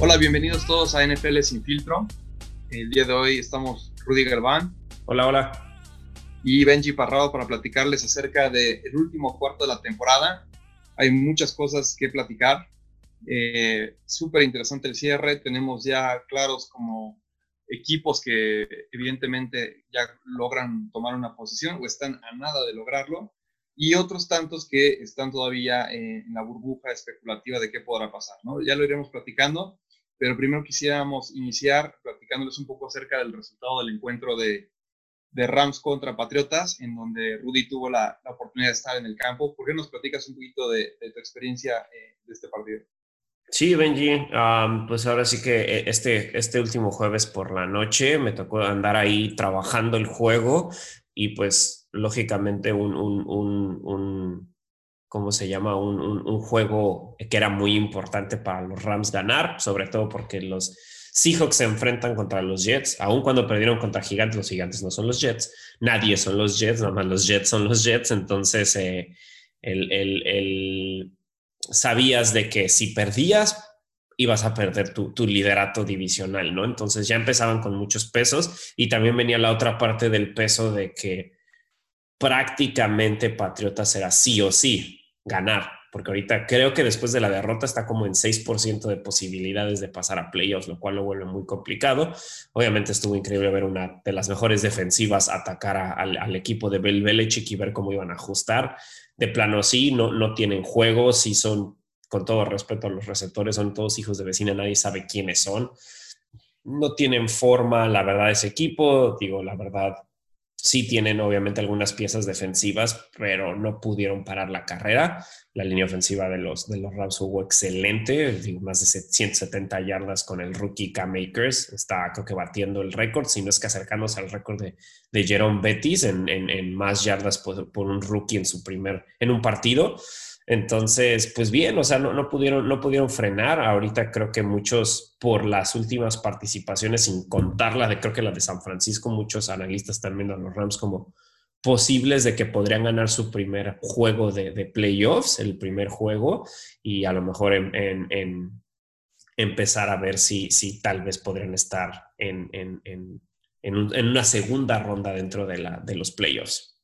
Hola, bienvenidos todos a NFL Sin Filtro. El día de hoy estamos Rudy Galván. Hola, hola. Y Benji Parrado para platicarles acerca del último cuarto de la temporada. Hay muchas cosas que platicar. Eh, Súper interesante el cierre. Tenemos ya claros como equipos que evidentemente ya logran tomar una posición o están a nada de lograrlo. Y otros tantos que están todavía en la burbuja especulativa de qué podrá pasar. ¿no? Ya lo iremos platicando pero primero quisiéramos iniciar platicándoles un poco acerca del resultado del encuentro de, Rams contra Patriotas, en donde Rudy tuvo la, la, oportunidad de estar en el campo. ¿Por qué nos platicas un poquito de, tu experiencia eh, de este partido? Sí, Benji, pues ahora sí que eh, este, este último jueves por la noche me tocó andar ahí trabajando el juego y pues lógicamente un, un, un, un ¿cómo se llama? Un, juego que era muy importante para los Rams ganar, sobre todo porque los Seahawks se enfrentan contra los Jets, aun cuando perdieron contra Gigantes, los Gigantes no son los Jets, nadie son los Jets, nada más los Jets son los Jets, entonces eh, el, el, el, sabías de que si perdías ibas a perder tu, tu, liderato divisional, ¿no? Entonces ya empezaban con muchos pesos y también venía la otra parte del peso de que prácticamente Patriotas era sí o sí ganar, porque ahorita creo que después de la derrota está como en 6% de posibilidades de pasar a playoffs, lo cual lo vuelve muy complicado. Obviamente estuvo increíble ver una de las mejores defensivas atacar al equipo de Bel Belichick y ver cómo iban a ajustar. De plano sí, no, no tienen juego, sí son, con todo respeto a los receptores, son todos hijos de vecina, nadie sabe quiénes son. No tienen forma, la verdad, ese equipo. Digo, la verdad, Sí tienen obviamente algunas piezas defensivas, pero no pudieron parar la carrera. La línea ofensiva de los, de los Rams jugó excelente, digo, más de 170 yardas con el rookie K-Makers. Está creo que batiendo el récord, si no es que acercándose al récord de, de Jerome Bettis en, en, más yardas por, por, un rookie en su primer, en un partido. Entonces, pues bien, o sea, no, no, pudieron, no pudieron frenar. Ahorita creo que muchos, por las últimas participaciones, sin contar la de, creo que la de San Francisco, muchos analistas están viendo a los Rams como posibles de que podrían ganar su primer juego de, de playoffs, el primer juego, y a lo mejor en, empezar a ver si, si tal vez podrían estar en, en una segunda ronda dentro de, la, de los playoffs.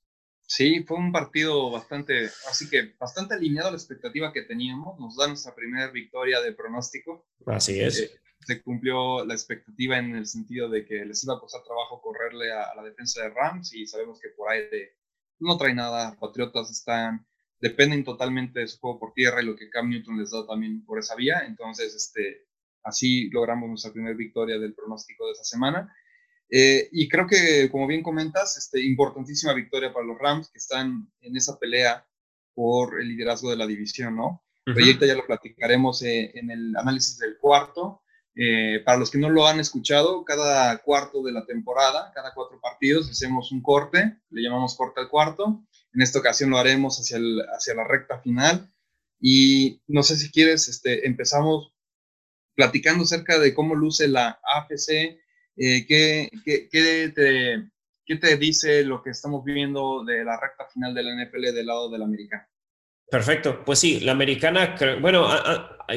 Sí, fue un partido bastante, así que bastante alineado a la expectativa que teníamos. Nos da nuestra primera victoria de pronóstico. Así es. Eh, se cumplió la expectativa en el sentido de que les iba a costar trabajo correrle a, la defensa de Rams y sabemos que por ahí de, no trae nada. Patriotas están, dependen totalmente de su juego por tierra y lo que Cam Newton les da también por esa vía. Entonces, este, así logramos nuestra primera victoria del pronóstico de esa semana. Eh, y creo que, como bien comentas, este, importantísima victoria para los Rams que están en esa pelea por el liderazgo de la división, ¿no? Uh ya lo platicaremos eh, en el análisis del cuarto. Eh, para los que no lo han escuchado, cada cuarto de la temporada, cada cuatro partidos, hacemos un corte, le llamamos corte al cuarto. En esta ocasión lo haremos hacia, el, hacia la recta final. Y no sé si quieres, este, empezamos platicando acerca de cómo luce la AFC eh, ¿qué, qué, qué, te, ¿Qué te dice lo que estamos viendo de la recta final de la NFL del lado del americano? Perfecto, pues sí, la americana, bueno,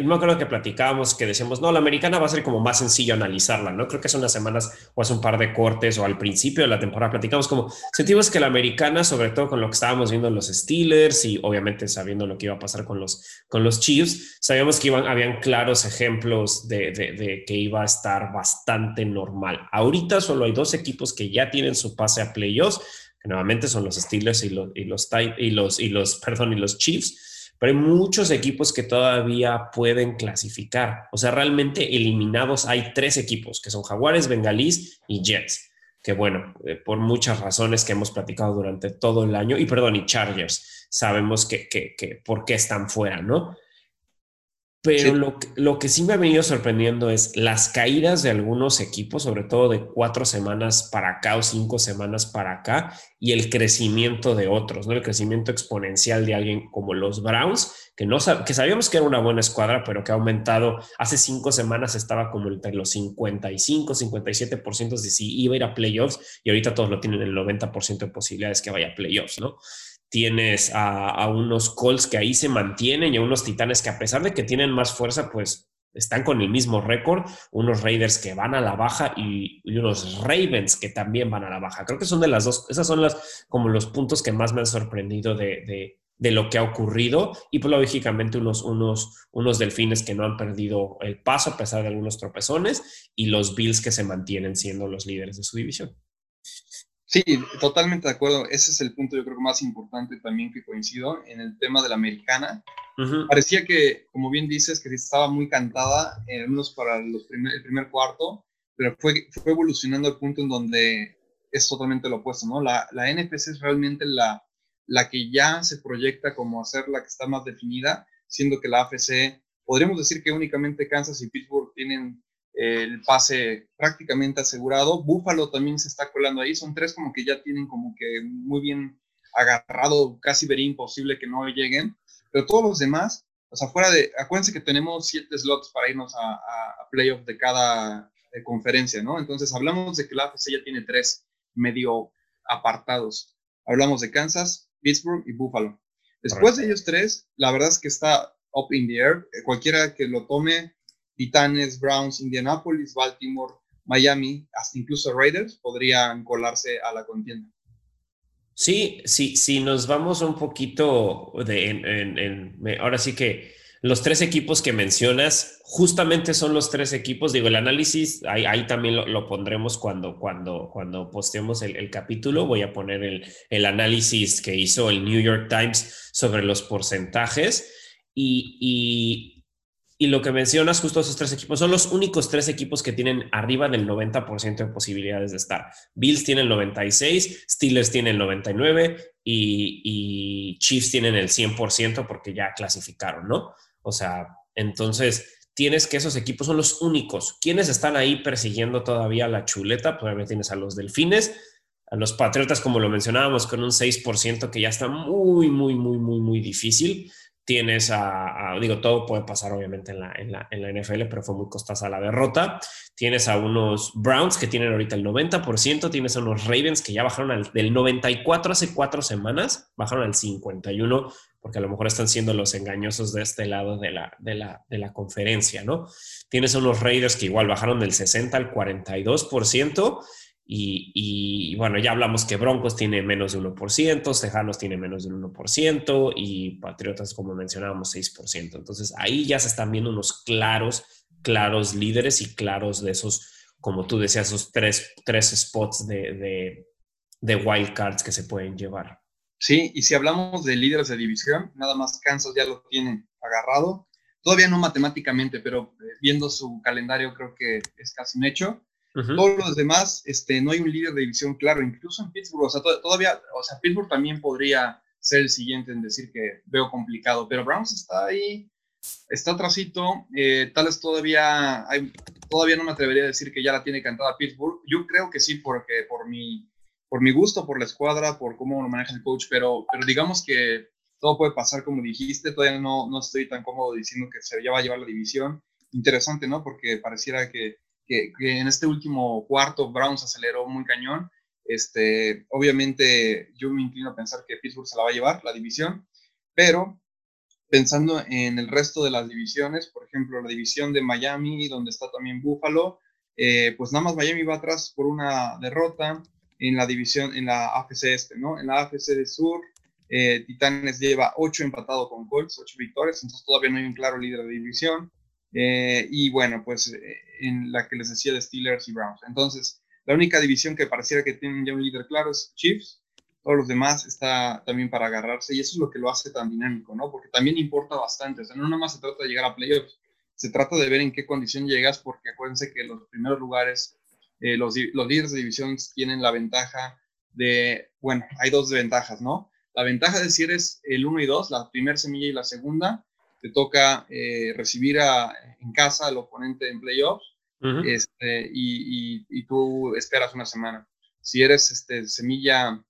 me acuerdo que platicábamos que decíamos, no, la americana va a ser como más sencillo analizarla, ¿no? Creo que hace unas semanas o hace un par de cortes o al principio de la temporada platicamos como, sentimos que la americana, sobre todo con lo que estábamos viendo en los Steelers y obviamente sabiendo lo que iba a pasar con los, con los Chiefs, sabíamos que iban, habían claros ejemplos de, de que iba a estar bastante normal. Ahorita solo hay dos equipos que ya tienen su pase a playoffs nuevamente son los Steelers y los, y los, y los, y los, perdón, y los Chiefs, pero hay muchos equipos que todavía pueden clasificar. O sea, realmente eliminados hay tres equipos, que son Jaguares, Bengalís y Jets, que bueno, eh, por muchas razones que hemos platicado durante todo el año, y perdón, y Chargers, sabemos que, que, que por qué están fuera, ¿no? Pero lo, lo, que sí me ha venido sorprendiendo es las caídas de algunos equipos, sobre todo de cuatro semanas para acá o cinco semanas para acá, y el crecimiento de otros, ¿no? El crecimiento exponencial de alguien como los Browns, que, no, que sabíamos que era una buena escuadra, pero que ha aumentado. Hace cinco semanas estaba como entre los 55, 57% de si iba a ir a playoffs, y ahorita todos lo tienen el 90% de posibilidades que vaya a playoffs, ¿no? Tienes a, unos Colts que ahí se mantienen y a unos Titanes que a pesar de que tienen más fuerza, pues están con el mismo récord, unos Raiders que van a la baja y, unos Ravens que también van a la baja. Creo que son de las dos, esas son las como los puntos que más me han sorprendido de, lo que ha ocurrido y pues lógicamente unos, unos, unos delfines que no han perdido el paso a pesar de algunos tropezones y los Bills que se mantienen siendo los líderes de su división. Sí, totalmente de acuerdo. Ese es el punto, yo creo más importante también que coincido en el tema de la americana. Parecía que, como bien dices, que estaba muy cantada, eh, al menos para los el primer cuarto, pero fue, fue evolucionando al punto en donde es totalmente lo opuesto, ¿no? La, la NFC es realmente la, la que ya se proyecta como hacer la que está más definida, siendo que la AFC, podríamos decir que únicamente Kansas y Pittsburgh tienen el pase prácticamente asegurado. Búfalo también se está colando ahí. Son tres como que ya tienen como que muy bien agarrado, casi vería imposible que no lleguen. Pero todos los demás, o sea, fuera de, acuérdense que tenemos siete slots para irnos a, a, playoff de cada eh, conferencia, ¿no? Entonces hablamos de que la AFC ya tiene tres medio apartados. Hablamos de Kansas, Pittsburgh y Buffalo. Después de ellos tres, la verdad es que está up in the air. Cualquiera que lo tome Titanes, Browns, Indianapolis, Baltimore, Miami, hasta incluso Raiders podrían colarse a la contienda. Sí, sí, sí, nos vamos un poquito de, en, ahora sí que los tres equipos que mencionas, justamente son los tres equipos, digo, el análisis, ahí, también lo, pondremos cuando, cuando, cuando postemos el, capítulo, voy a poner el, el, análisis que hizo el New York Times sobre los porcentajes y, y y lo que mencionas, justo esos tres equipos, son los únicos tres equipos que tienen arriba del 90% de posibilidades de estar. Bills tienen el 96, Steelers tienen el 99 y, Chiefs tienen el 100% porque ya clasificaron, ¿no? O sea, entonces tienes que esos equipos son los únicos. ¿Quiénes están ahí persiguiendo todavía la chuleta? Pues tienes a los Delfines, a los Patriotas, como lo mencionábamos, con un 6% que ya está muy, muy, muy, muy, muy difícil tienes a, digo, todo puede pasar obviamente en la, en, la, en la, NFL, pero fue muy costosa la derrota. Tienes a unos Browns que tienen ahorita el 90%, tienes a unos Ravens que ya bajaron al, del 94 hace cuatro semanas, bajaron al 51, porque a lo mejor están siendo los engañosos de este lado de la, de la, de la conferencia, ¿no? Tienes a unos Raiders que igual bajaron del 60 al 42%. Y, bueno, ya hablamos que Broncos tiene menos de 1%, Tejanos tiene menos de 1% y Patriotas, como mencionábamos, 6%. Entonces ahí ya se están viendo unos claros, claros líderes y claros de esos, como tú decías, esos tres, tres spots de, de, de wild cards que se pueden llevar. Sí, y si hablamos de líderes de división, nada más Kansas ya lo tiene agarrado. Todavía no matemáticamente, pero eh, viendo su calendario creo que es casi un hecho. Todos los demás, este, no hay un líder de división claro, incluso en Pittsburgh, o sea, todavía, o sea, Pittsburgh también podría ser el siguiente en decir que veo complicado, pero Browns está ahí, está atrasito, eh, tal vez todavía, hay, todavía no me atrevería a decir que ya la tiene cantada Pittsburgh, yo creo que sí, porque por mi, por mi gusto, por la escuadra, por cómo lo maneja el coach, pero, pero digamos que todo puede pasar como dijiste, todavía no, no estoy tan cómodo diciendo que se ya va a llevar la división, interesante, ¿no? Porque pareciera que que, en este último cuarto Browns aceleró muy cañón. Este, obviamente yo me inclino a pensar que Pittsburgh se la va a llevar, la división, pero pensando en el resto de las divisiones, por ejemplo, la división de Miami, donde está también Buffalo, eh, pues nada más Miami va atrás por una derrota en la división, en la AFC este, ¿no? En la AFC de Sur, eh, Titanes lleva 8 empatado con Colts, 8 victorias, entonces todavía no hay un claro líder de división. Eh, y bueno, pues eh, en la que les decía de Steelers y Browns. Entonces, la única división que pareciera que tienen ya un líder claro es Chiefs. Todos los demás está también para agarrarse y eso es lo que lo hace tan dinámico, ¿no? Porque también importa bastante. O sea, no nada más se trata de llegar a playoffs, se trata de ver en qué condición llegas, porque acuérdense que los primeros lugares, eh, los, los líderes de división tienen la ventaja de, bueno, hay dos ventajas, ¿no? La ventaja de si eres el 1 y 2, la primera semilla y la segunda, te toca eh, recibir a, en casa al oponente en playoffs este, y, y, tú esperas una semana. Si eres este, semilla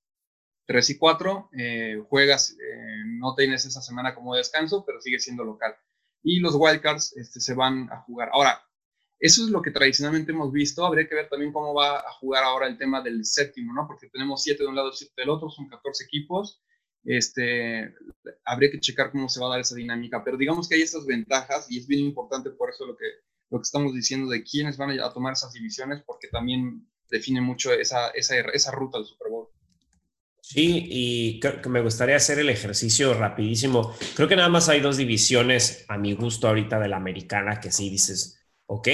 3 y 4, eh, juegas, eh, no tienes esa semana como descanso, pero sigue siendo local. Y los wildcards este, se van a jugar. Ahora, eso es lo que tradicionalmente hemos visto. Habría que ver también cómo va a jugar ahora el tema del séptimo, ¿no? Porque tenemos 7 de un lado y 7 del otro, son 14 equipos este, habría que checar cómo se va a dar esa dinámica, pero digamos que hay estas ventajas y es bien importante por eso lo que, lo que estamos diciendo de quiénes van a tomar esas divisiones, porque también define mucho esa, esa, esa ruta del Super Bowl. Sí, y creo que me gustaría hacer el ejercicio rapidísimo. Creo que nada más hay dos divisiones a mi gusto ahorita de la americana que sí dices, ok,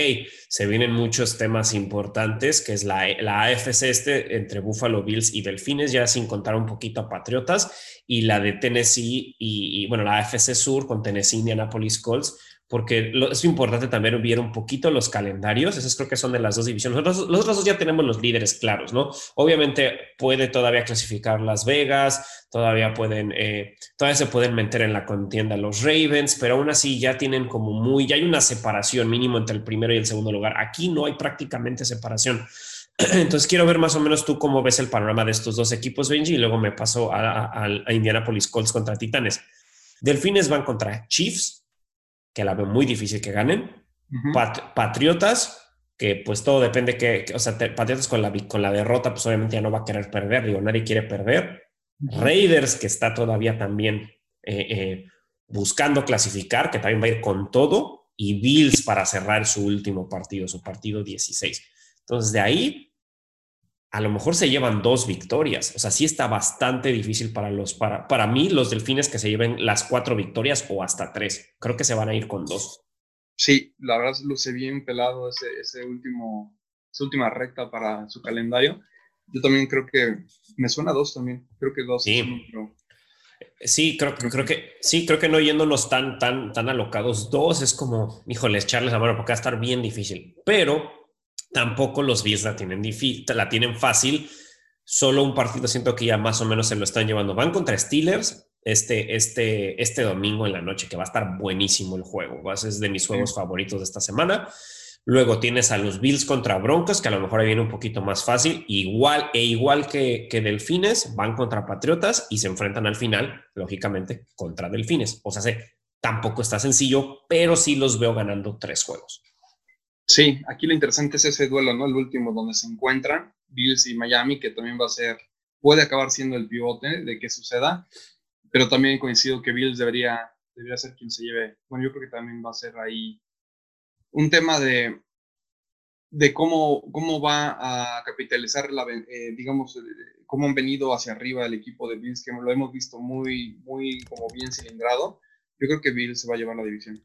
se vienen muchos temas importantes, que es la, la AFC este entre Buffalo Bills y Delfines, ya sin contar un poquito a Patriotas, y la de Tennessee y, y bueno, la AFC Sur con Tennessee, Indianapolis Colts porque es importante también ver un poquito los calendarios, esas creo que son de las dos divisiones. Nosotros, los otros dos ya tenemos los líderes claros, ¿no? Obviamente puede todavía clasificar Las Vegas, todavía pueden, eh, todavía se pueden meter en la contienda los Ravens, pero aún así ya tienen como muy, ya hay una separación mínimo entre el primero y el segundo lugar. Aquí no hay prácticamente separación. Entonces quiero ver más o menos tú cómo ves el panorama de estos dos equipos, Benji, y luego me paso a, a Indianapolis Colts contra Titanes. Delfines van contra Chiefs, que la veo muy difícil que ganen. Patriotas, que pues todo depende que, o sea, Patriotas con la, con la derrota, pues obviamente ya no va a querer perder, digo, nadie quiere perder. Raiders, que está todavía también eh, eh, buscando clasificar, que también va a ir con todo. Y Bills para cerrar su último partido, su partido 16. Entonces, de ahí a lo mejor se llevan dos victorias. O sea, sí está bastante difícil para los, para, para mí, los delfines que se lleven las cuatro victorias o hasta tres. Creo que se van a ir con dos. Sí, la verdad luce bien pelado ese, ese último, esa última recta para su calendario. Yo también creo que me suena dos también. Creo que dos. Sí. Sí, creo, creo que sí, creo que no yéndonos tan, tan, tan alocados. Dos es como, híjole, echarles la mano porque va a estar bien difícil. Pero Tampoco los Bills la tienen, la tienen fácil. Solo un partido siento que ya más o menos se lo están llevando. Van contra Steelers este, este, este domingo en la noche, que va a estar buenísimo el juego. Es de mis juegos favoritos de esta semana. Luego tienes a los Bills contra Broncos, que a lo mejor ahí viene un poquito más fácil. Igual e igual que, que Delfines, van contra Patriotas y se enfrentan al final, lógicamente, contra Delfines. O sea, tampoco está sencillo, pero sí los veo ganando tres juegos. Sí, aquí lo interesante es ese duelo, ¿no? El último donde se encuentran Bills y Miami, que también va a ser, puede acabar siendo el pivote de que suceda, pero también coincido que Bills debería, debería ser quien se lleve. Bueno, yo creo que también va a ser ahí un tema de, de cómo, cómo va a capitalizar, la, eh, digamos, eh, cómo han venido hacia arriba el equipo de Bills, que lo hemos visto muy, muy como bien cilindrado. Yo creo que Bills se va a llevar la división.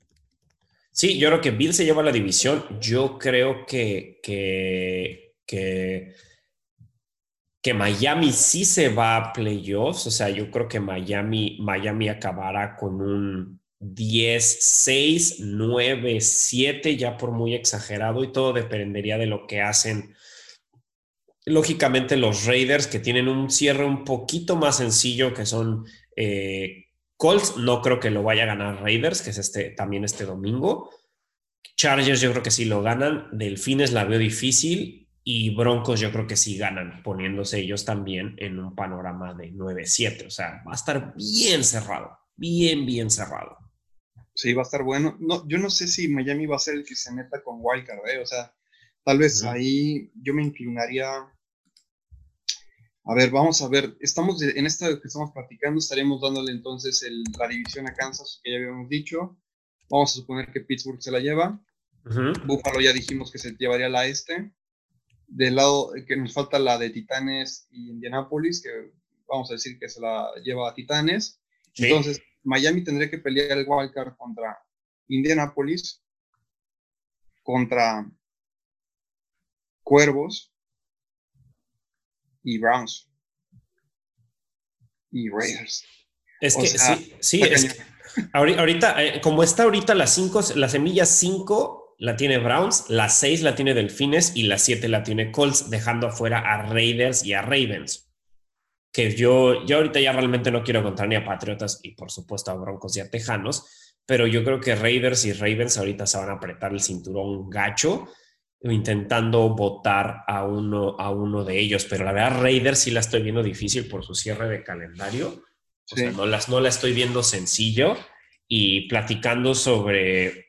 Sí, yo creo que Bill se lleva la división. Yo creo que, que, que, Miami sí se va a playoffs. O sea, yo creo que Miami, Miami acabará con un 10, 6, 9, 7, ya por muy exagerado, y todo dependería de lo que hacen. Lógicamente, los Raiders que tienen un cierre un poquito más sencillo, que son eh, Colts no creo que lo vaya a ganar Raiders, que es este, también este domingo. Chargers yo creo que sí lo ganan. Delfines la veo difícil. Y Broncos yo creo que sí ganan, poniéndose ellos también en un panorama de 9-7. O sea, va a estar bien cerrado. Bien, bien cerrado. Sí, va a estar bueno. No, yo no sé si Miami va a ser el que se meta con Wildcard, ¿eh? O sea, tal vez ahí yo me inclinaría a ver, vamos a ver, estamos en esta que estamos platicando, estaremos dándole entonces la división a Kansas, que ya habíamos dicho. Vamos a suponer que Pittsburgh se la lleva. Buffalo ya dijimos que se llevaría la este. Del lado que nos falta la de Titanes y Indianapolis, que vamos a decir que se la lleva a Titanes. Entonces, Miami tendría que pelear el wildcard contra Indianapolis, contra Cuervos, y Browns y Raiders. Es que sí, sí, es que ahorita, eh, como está ahorita las 5, la semilla 5 la tiene Browns, la 6 la tiene Delfines y la 7 la tiene Colts, dejando afuera a Raiders y a Ravens. Que yo, yo ahorita ya realmente no quiero contar ni a Patriotas y por supuesto a Broncos y a Tejanos, pero yo creo que Raiders y Ravens ahorita se van a apretar el cinturón gacho intentando votar a uno, a uno de ellos, pero la verdad Raiders sí la estoy viendo difícil por su cierre de calendario. O sea, no, las, no la estoy viendo sencillo y platicando sobre,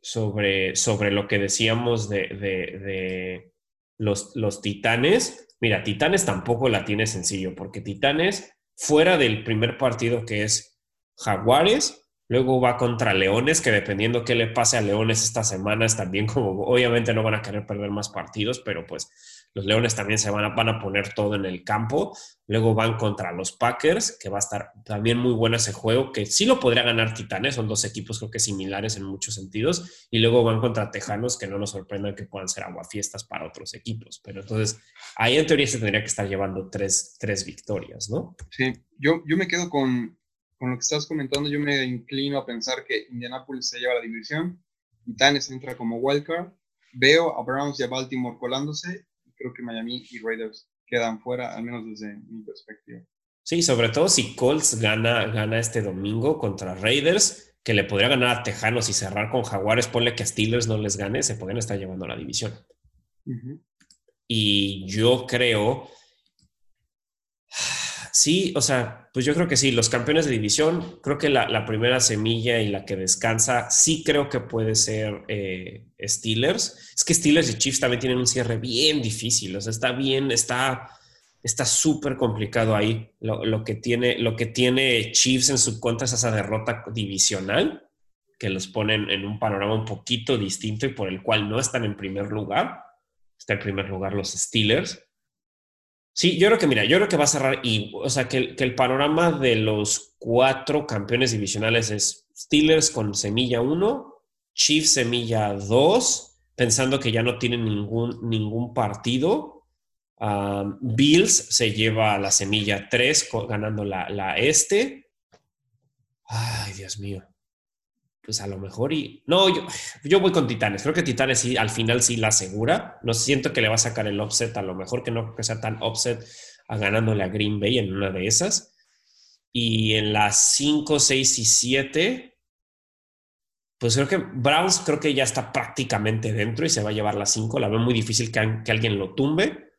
sobre, sobre lo que decíamos de, de, los, los titanes. Mira, Titanes tampoco la tiene sencillo, porque Titanes, fuera del primer partido que es Jaguares, Luego va contra Leones, que dependiendo qué le pase a Leones estas semanas, también como obviamente no van a querer perder más partidos, pero pues los Leones también se van a, van a poner todo en el campo. Luego van contra los Packers, que va a estar también muy bueno ese juego, que sí lo podría ganar Titanes, son dos equipos creo que similares en muchos sentidos. Y luego van contra Tejanos, que no nos sorprendan que puedan ser aguafiestas para otros equipos. Pero entonces, ahí en teoría se tendría que estar llevando tres, tres victorias, ¿no? Sí, yo, yo me quedo con, con lo que estás comentando, yo me inclino a pensar que Indianapolis se lleva la división, Titanes entra como wildcard, veo a Browns y a Baltimore colándose, y creo que Miami y Raiders quedan fuera, al menos desde mi perspectiva. Sí, sobre todo si Colts gana, gana este domingo contra Raiders, que le podría ganar a Tejanos y cerrar con Jaguares, ponle que a Steelers no les gane, se pueden estar llevando la división. Y yo creo Sí, o sea, pues yo creo que sí, los campeones de división, creo que la, primera semilla y la que descansa, sí creo que puede ser eh, Steelers. Es que Steelers y Chiefs también tienen un cierre bien difícil, o sea, está bien, está está súper complicado ahí. Lo, que tiene, lo que tiene Chiefs en su contra es esa derrota divisional, que los ponen en un panorama un poquito distinto y por el cual no están en primer lugar. Está en primer lugar los Steelers. Sí, yo creo que, mira, yo creo que va a cerrar y, o sea, que, el panorama de los cuatro campeones divisionales es Steelers con semilla 1, Chiefs semilla 2, pensando que ya no tienen ningún, ningún partido. Bills se lleva la semilla 3 ganando la, la este. Ay, Dios mío pues a lo mejor y... No, yo, yo voy con Titanes. Creo que Titanes sí, al final sí la asegura. No siento que le va a sacar el offset, a lo mejor que no que sea tan offset a ganándole a Green Bay en una de esas. Y en las 5, 6 y 7, pues creo que Browns creo que ya está prácticamente dentro y se va a llevar las 5. La veo muy difícil que, que alguien lo tumbe.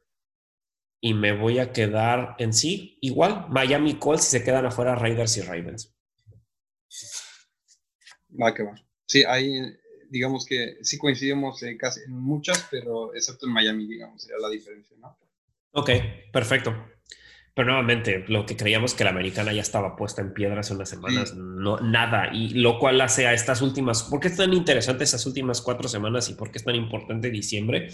Y me voy a quedar en sí, igual, Miami Colts si se quedan afuera Raiders y Ravens. Va que va. Sí, ahí digamos que sí coincidimos casi en muchas, pero excepto en Miami, digamos, era la diferencia, ¿no? Ok, perfecto. Pero nuevamente, lo que creíamos que la americana ya estaba puesta en piedra hace unas semanas, no, nada. Y lo cual hace a estas últimas, ¿por qué es tan interesante esas últimas cuatro semanas y por qué es tan importante diciembre?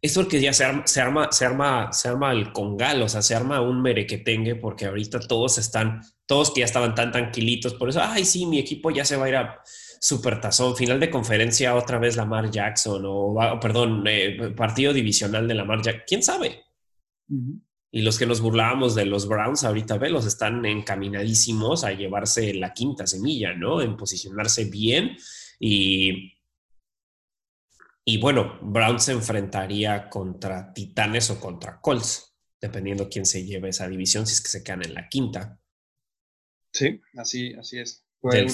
Es porque ya se arma, se arma, se arma, se arma el congal, o sea, se arma un merequetengue porque ahorita todos están, todos que ya estaban tan tranquilitos, por eso, ay, sí, mi equipo ya se va a ir a supertazón, final de conferencia otra vez Lamar Jackson, o, perdón, eh, partido divisional de Lamar Jackson, quién sabe. Y los que nos burlábamos de los Browns, ahorita los están encaminadísimos a llevarse la quinta semilla, ¿no? En posicionarse bien y y bueno, Brown se enfrentaría contra Titanes o contra Colts, dependiendo quién se lleve esa división, si es que se quedan en la quinta. Sí, así, así es. Fue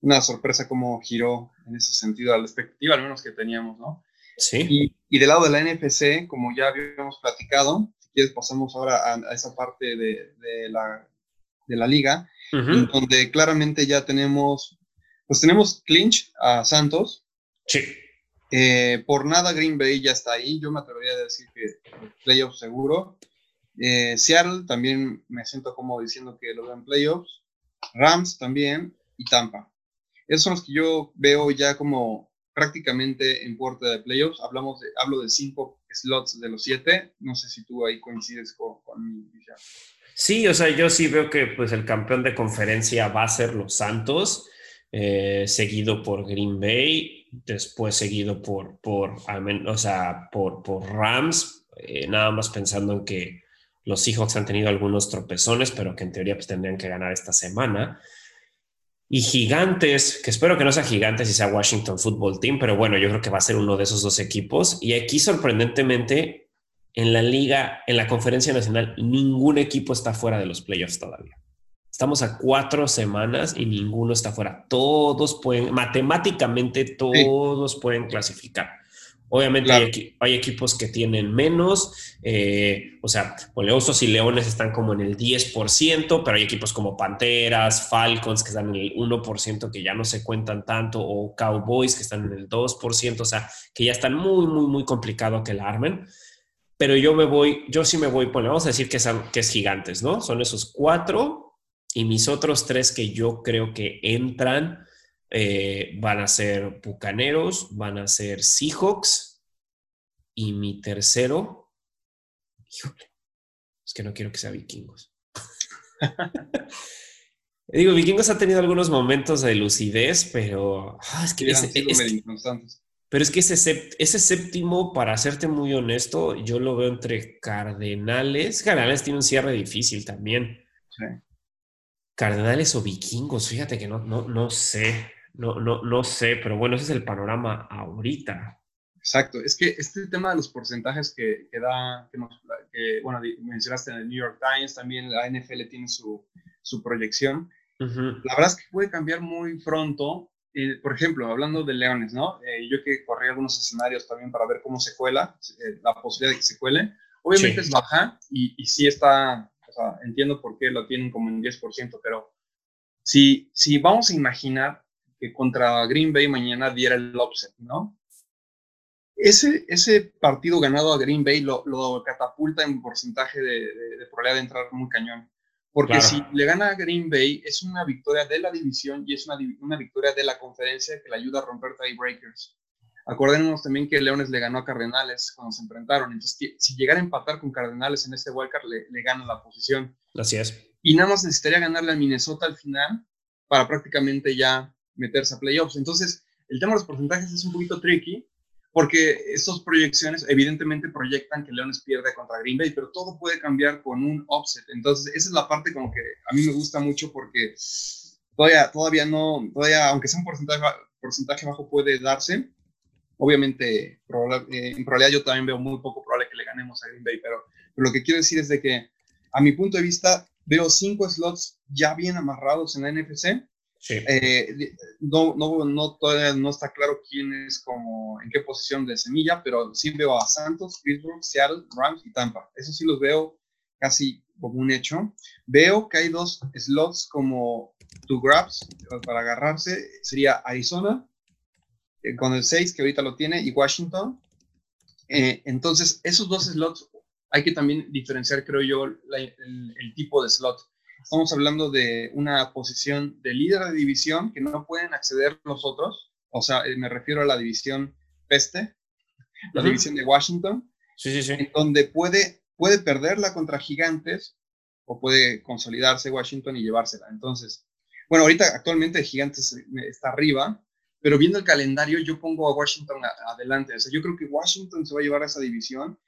una, sorpresa como giró en ese sentido a la expectativa, al menos que teníamos, ¿no? Sí. Y, y del lado de la NFC, como ya habíamos platicado, si quieres pasamos ahora a, esa parte de, de, la, de la liga, donde claramente ya tenemos, pues tenemos clinch a Santos. Sí eh, por nada Green Bay ya está ahí, yo me atrevería a decir que playoffs seguro. Eh, Seattle también me siento como diciendo que lo veo en playoffs. Rams también y Tampa. Esos son los que yo veo ya como prácticamente en puerta de playoffs. Hablamos de, hablo de cinco slots de los siete. No sé si tú ahí coincides con, mi visión. Sí, o sea, yo sí veo que pues el campeón de conferencia va a ser los Santos, eh, seguido por Green Bay después seguido por, por, o sea, por, por Rams, eh, nada más pensando en que los Seahawks han tenido algunos tropezones, pero que en teoría pues, tendrían que ganar esta semana. Y Gigantes, que espero que no sea Gigantes y sea Washington Football Team, pero bueno, yo creo que va a ser uno de esos dos equipos. Y aquí sorprendentemente, en la liga, en la conferencia nacional, ningún equipo está fuera de los playoffs todavía. Estamos a cuatro semanas y ninguno está fuera. Todos pueden, matemáticamente todos pueden clasificar. Obviamente hay, equipos que tienen menos, eh, o sea, Osos y Leones están como en el 10%, pero hay equipos como Panteras, Falcons que están en el 1%, que ya no se cuentan tanto, o Cowboys que están en el 2%, o sea, que ya están muy, muy, muy complicado que la armen. Pero yo me voy, yo sí me voy, pues vamos a decir que, que es gigantes, ¿no? Son esos cuatro Y mis otros tres que yo creo que entran eh, van a ser Bucaneros, van a ser Seahawks. Y mi tercero, híjole, es que no quiero que sea vikingos. Digo, Vikingos ha tenido algunos momentos de lucidez, pero ah, es que, ese, pero es que ese, ese séptimo, para serte muy honesto, yo lo veo entre Cardenales. Cardenales tiene un cierre difícil también. Cardenales o Vikingos, fíjate que no, no, no sé, no, no, no sé, pero bueno, ese es el panorama ahorita. Exacto, es que este tema de los porcentajes que, que da, que, bueno, mencionaste en el New York Times, también la NFL tiene su, su proyección. La verdad es que puede cambiar muy pronto. por ejemplo, hablando de Leones, ¿no? Eh, yo que corrí algunos escenarios también para ver cómo se cuela, eh, la posibilidad de que se cuele, obviamente es baja y, y sí está, o sea, entiendo por qué lo tienen como en 10%, pero si, si vamos a imaginar que contra Green Bay mañana diera el upset, ¿no? Ese, ese partido ganado a Green Bay lo, lo catapulta en porcentaje de, de, probabilidad de entrar muy cañón. Porque si le gana a Green Bay, es una victoria de la división y es una, una victoria de la conferencia que le ayuda a romper tiebreakers. Acordémonos también que Leones le ganó a Cardenales cuando se enfrentaron. Entonces, si llegara a empatar con Cardenales en este wildcard, le, le gana la posición. Así es. Y nada más necesitaría ganarle a Minnesota al final para prácticamente ya meterse a playoffs. Entonces, el tema de los porcentajes es un poquito tricky, porque estas proyecciones evidentemente proyectan que Leones pierde contra Green Bay, pero todo puede cambiar con un offset. Entonces, esa es la parte como que a mí me gusta mucho porque todavía, todavía no, todavía, aunque sea un porcentaje, porcentaje bajo, puede darse. Obviamente, eh, en probabilidad yo también veo muy poco probable que le ganemos a Green Bay, pero, pero lo que quiero decir es de que, a mi punto de vista, veo cinco slots ya bien amarrados en la NFC eh, no, no, no, todavía no está claro quién es como, en qué posición de semilla, pero sí veo a Santos, Pittsburgh, Seattle, Rams y Tampa. Eso sí los veo casi como un hecho. Veo que hay dos slots como two grabs para agarrarse. Sería Arizona eh, con el 6 que ahorita lo tiene y Washington. Eh, entonces, esos dos slots hay que también diferenciar, creo yo, el tipo de slot Estamos hablando de una posición de líder de división que no pueden acceder los otros. O sea, eh, me refiero a la división peste, la división de Washington, sí, sí, sí. en donde puede, puede perderla contra gigantes o puede consolidarse Washington y llevársela. Entonces, bueno, ahorita actualmente Gigantes está arriba, pero viendo el calendario yo pongo a Washington adelante. O sea, yo creo que Washington se va a llevar a esa división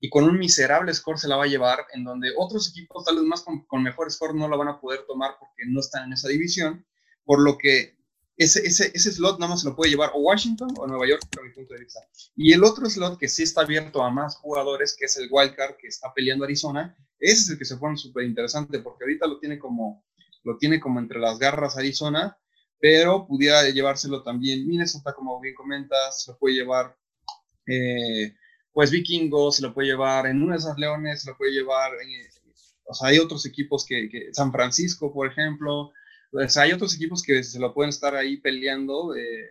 y con un miserable score se la va a llevar, en donde otros equipos tal vez más con, mejor score no la van a poder tomar porque no están en esa división, por lo que ese, ese, ese slot nada más se lo puede llevar o Washington o Nueva York, por mi punto de vista. Y el otro slot que sí está abierto a más jugadores, que es el wildcard que está peleando Arizona, ese es el que se pone súper interesante porque ahorita lo tiene como lo tiene como entre las garras Arizona, pero pudiera llevárselo también Minnesota, como bien comentas, se lo puede llevar eh, pues Vikingos se lo puede llevar, en una de esas Leones se lo puede llevar, o sea, hay otros equipos que, San Francisco, por ejemplo, pues hay otros equipos que se lo pueden estar ahí peleando, eh,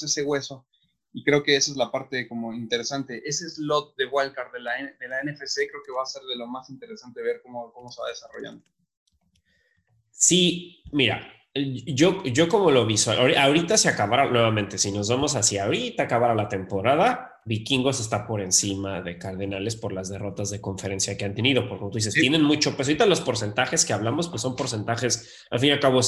ese hueso, y creo que esa es la parte como interesante. Ese slot de wildcard de la, de la NFC creo que va a ser de lo más interesante ver cómo, cómo se va desarrollando. Sí, mira, yo, yo como lo visual, ahorita se acabará nuevamente, si nos vamos hacia ahorita acabará la temporada, Vikingos está por encima de Cardenales por las derrotas de conferencia que han tenido, porque como tú dices, tienen mucho peso. Ahorita los porcentajes que hablamos, pues son porcentajes, al fin y al cabo,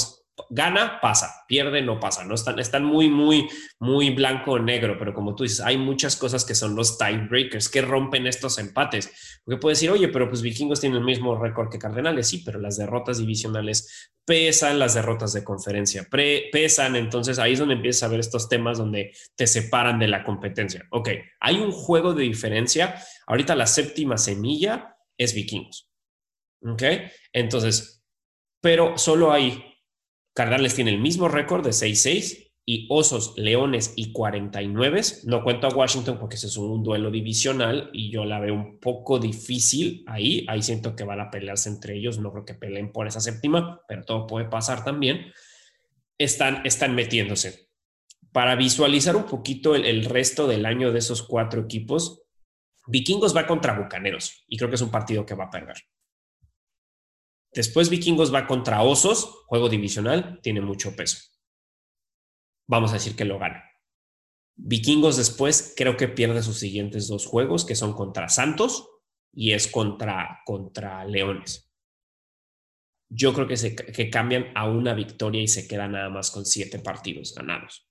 gana, pasa, pierde, no pasa, no están, están muy, muy, muy blanco o negro, pero como tú dices, hay muchas cosas que son los tiebreakers que rompen estos empates. Porque puedes decir, oye, pero pues Vikingos tienen el mismo récord que Cardenales, sí, pero las derrotas divisionales pesan, las derrotas de conferencia pesan, entonces ahí es donde empiezas a ver estos temas donde te separan de la competencia. Ok, hay un juego de diferencia, ahorita la séptima semilla es Vikingos. Ok, entonces, pero solo hay Cardenales tiene el mismo récord de 6-6 y Osos, Leones y 49. No cuento a Washington porque ese es un duelo divisional y yo la veo un poco difícil ahí. Ahí siento que van a pelearse entre ellos. No creo que peleen por esa séptima, pero todo puede pasar también. Están, están metiéndose. Para visualizar un poquito el, el resto del año de esos cuatro equipos, Vikingos va contra Bucaneros y creo que es un partido que va a perder. Después Vikingos va contra Osos, juego divisional, tiene mucho peso. Vamos a decir que lo gana. Vikingos después creo que pierde sus siguientes dos juegos, que son contra Santos y es contra, contra Leones. Yo creo que, se, que cambian a una victoria y se quedan nada más con siete partidos ganados.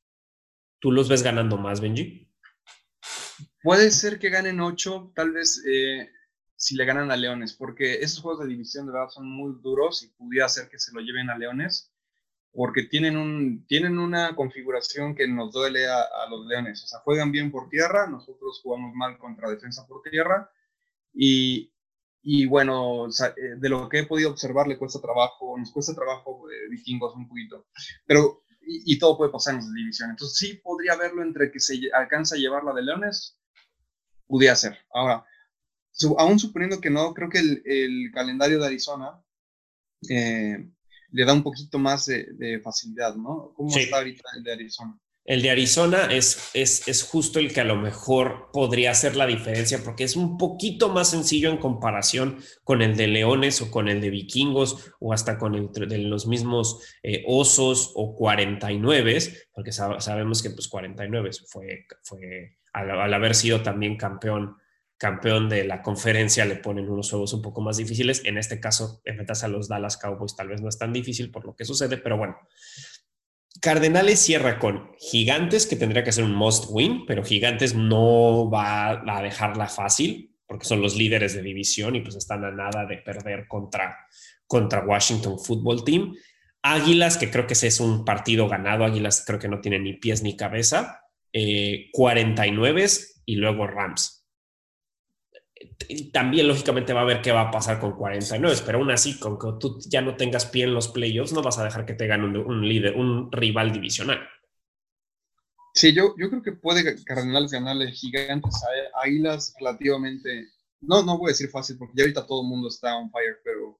¿Tú los ves ganando más, Benji? Puede ser que ganen ocho, tal vez eh, si le ganan a Leones, porque esos juegos de división de verdad son muy duros y pudiera ser que se lo lleven a Leones, porque tienen, un, tienen una configuración que nos duele a, los Leones. O sea, juegan bien por tierra, nosotros jugamos mal contra defensa por tierra, y, y bueno, eh, de lo que he podido observar, le cuesta trabajo, nos cuesta trabajo eh, vikingos un poquito. Pero, y, todo puede pasar en la división. Entonces, sí podría verlo entre que se alcanza a llevar la de Leones, pudiera ser. Ahora, aún suponiendo que no, creo que el, calendario de Arizona eh, le da un poquito más de, facilidad, ¿no? ¿Cómo está ahorita el de Arizona? El de Arizona es, es, es, justo el que a lo mejor podría hacer la diferencia porque es un poquito más sencillo en comparación con el de Leones o con el de Vikingos o hasta con el de los mismos eh, Osos o 49, porque sabemos que pues 49 fue, fue al, haber sido también campeón campeón de la conferencia le ponen unos juegos un poco más difíciles. En este caso, enfrentarse a los Dallas Cowboys tal vez no es tan difícil por lo que sucede, pero bueno, Cardenales cierra con Gigantes, que tendría que ser un must win, pero Gigantes no va a dejarla fácil porque son los líderes de división y pues están a nada de perder contra, contra Washington Football Team. Águilas, que creo que ese es un partido ganado, Águilas creo que no tiene ni pies ni cabeza, 49 eh, y luego Rams también lógicamente va a ver qué va a pasar con 49, pero aún así, con que tú ya no tengas pie en los playoffs, no vas a dejar que te gane un, líder, un rival divisional. Sí, yo, yo creo que puede Cardenales ganarle gigantes a Águilas relativamente, no, no voy a decir fácil, porque ya ahorita todo el mundo está on fire, pero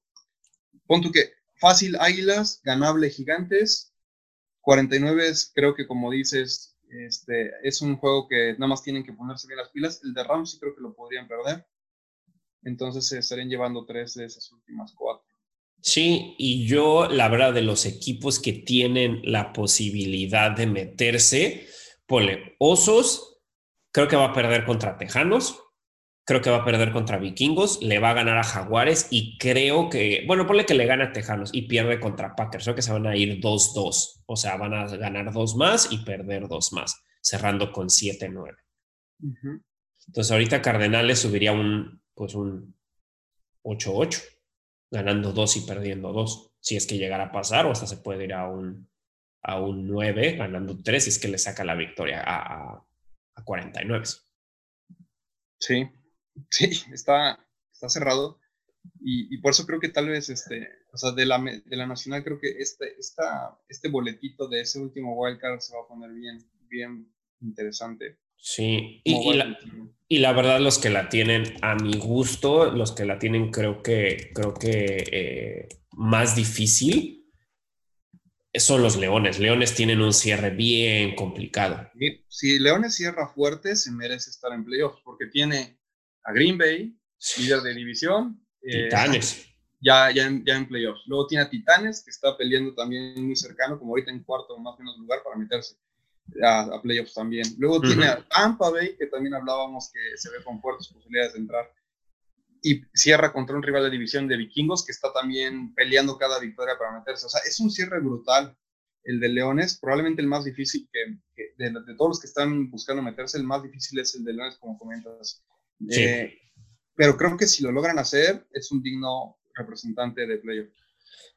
pon tú que fácil Águilas, ganable Gigantes, 49 es, creo que como dices, este, es un juego que nada más tienen que ponerse bien las pilas. El de Rams sí creo que lo podrían perder. Entonces se estarían llevando tres de esas últimas cuatro. Sí, y yo, la verdad, de los equipos que tienen la posibilidad de meterse, pone Osos, creo que va a perder contra Tejanos, creo que va a perder contra Vikingos, le va a ganar a Jaguares y creo que, bueno, ponle que le gana a Tejanos y pierde contra Packers, creo que se van a ir 2-2, o sea, van a ganar dos más y perder dos más, cerrando con 7-9. Entonces ahorita Cardenales subiría un pues un 8-8, ganando 2 y perdiendo 2, si es que llegara a pasar, o hasta se puede ir a un, a un 9, ganando 3, si es que le saca la victoria a, a, 49. Sí, sí, está, está cerrado. Y, y, por eso creo que tal vez, este, o sea, de la, de la Nacional, creo que este, esta, este boletito de ese último wildcard se va a poner bien, bien interesante. Sí, y, la, y, la, verdad los que la tienen a mi gusto, los que la tienen creo que, creo que eh, más difícil son los Leones. Leones tienen un cierre bien complicado. Si Leones cierra fuerte, se merece estar en playoffs porque tiene a Green Bay, líder de división. Eh, Titanes. ya, ya, en, ya en playoffs. Luego tiene a Titanes, que está peleando también muy cercano, como ahorita en cuarto o más o menos lugar para meterse a, playoffs también. Luego tiene a Tampa Bay, que también hablábamos que se ve con fuertes posibilidades de entrar. Y cierra contra un rival de división de vikingos que está también peleando cada victoria para meterse. O sea, es un cierre brutal el de Leones, probablemente el más difícil que, de, todos los que están buscando meterse, el más difícil es el de Leones, como comentas. Eh, pero creo que si lo logran hacer, es un digno representante de playoff.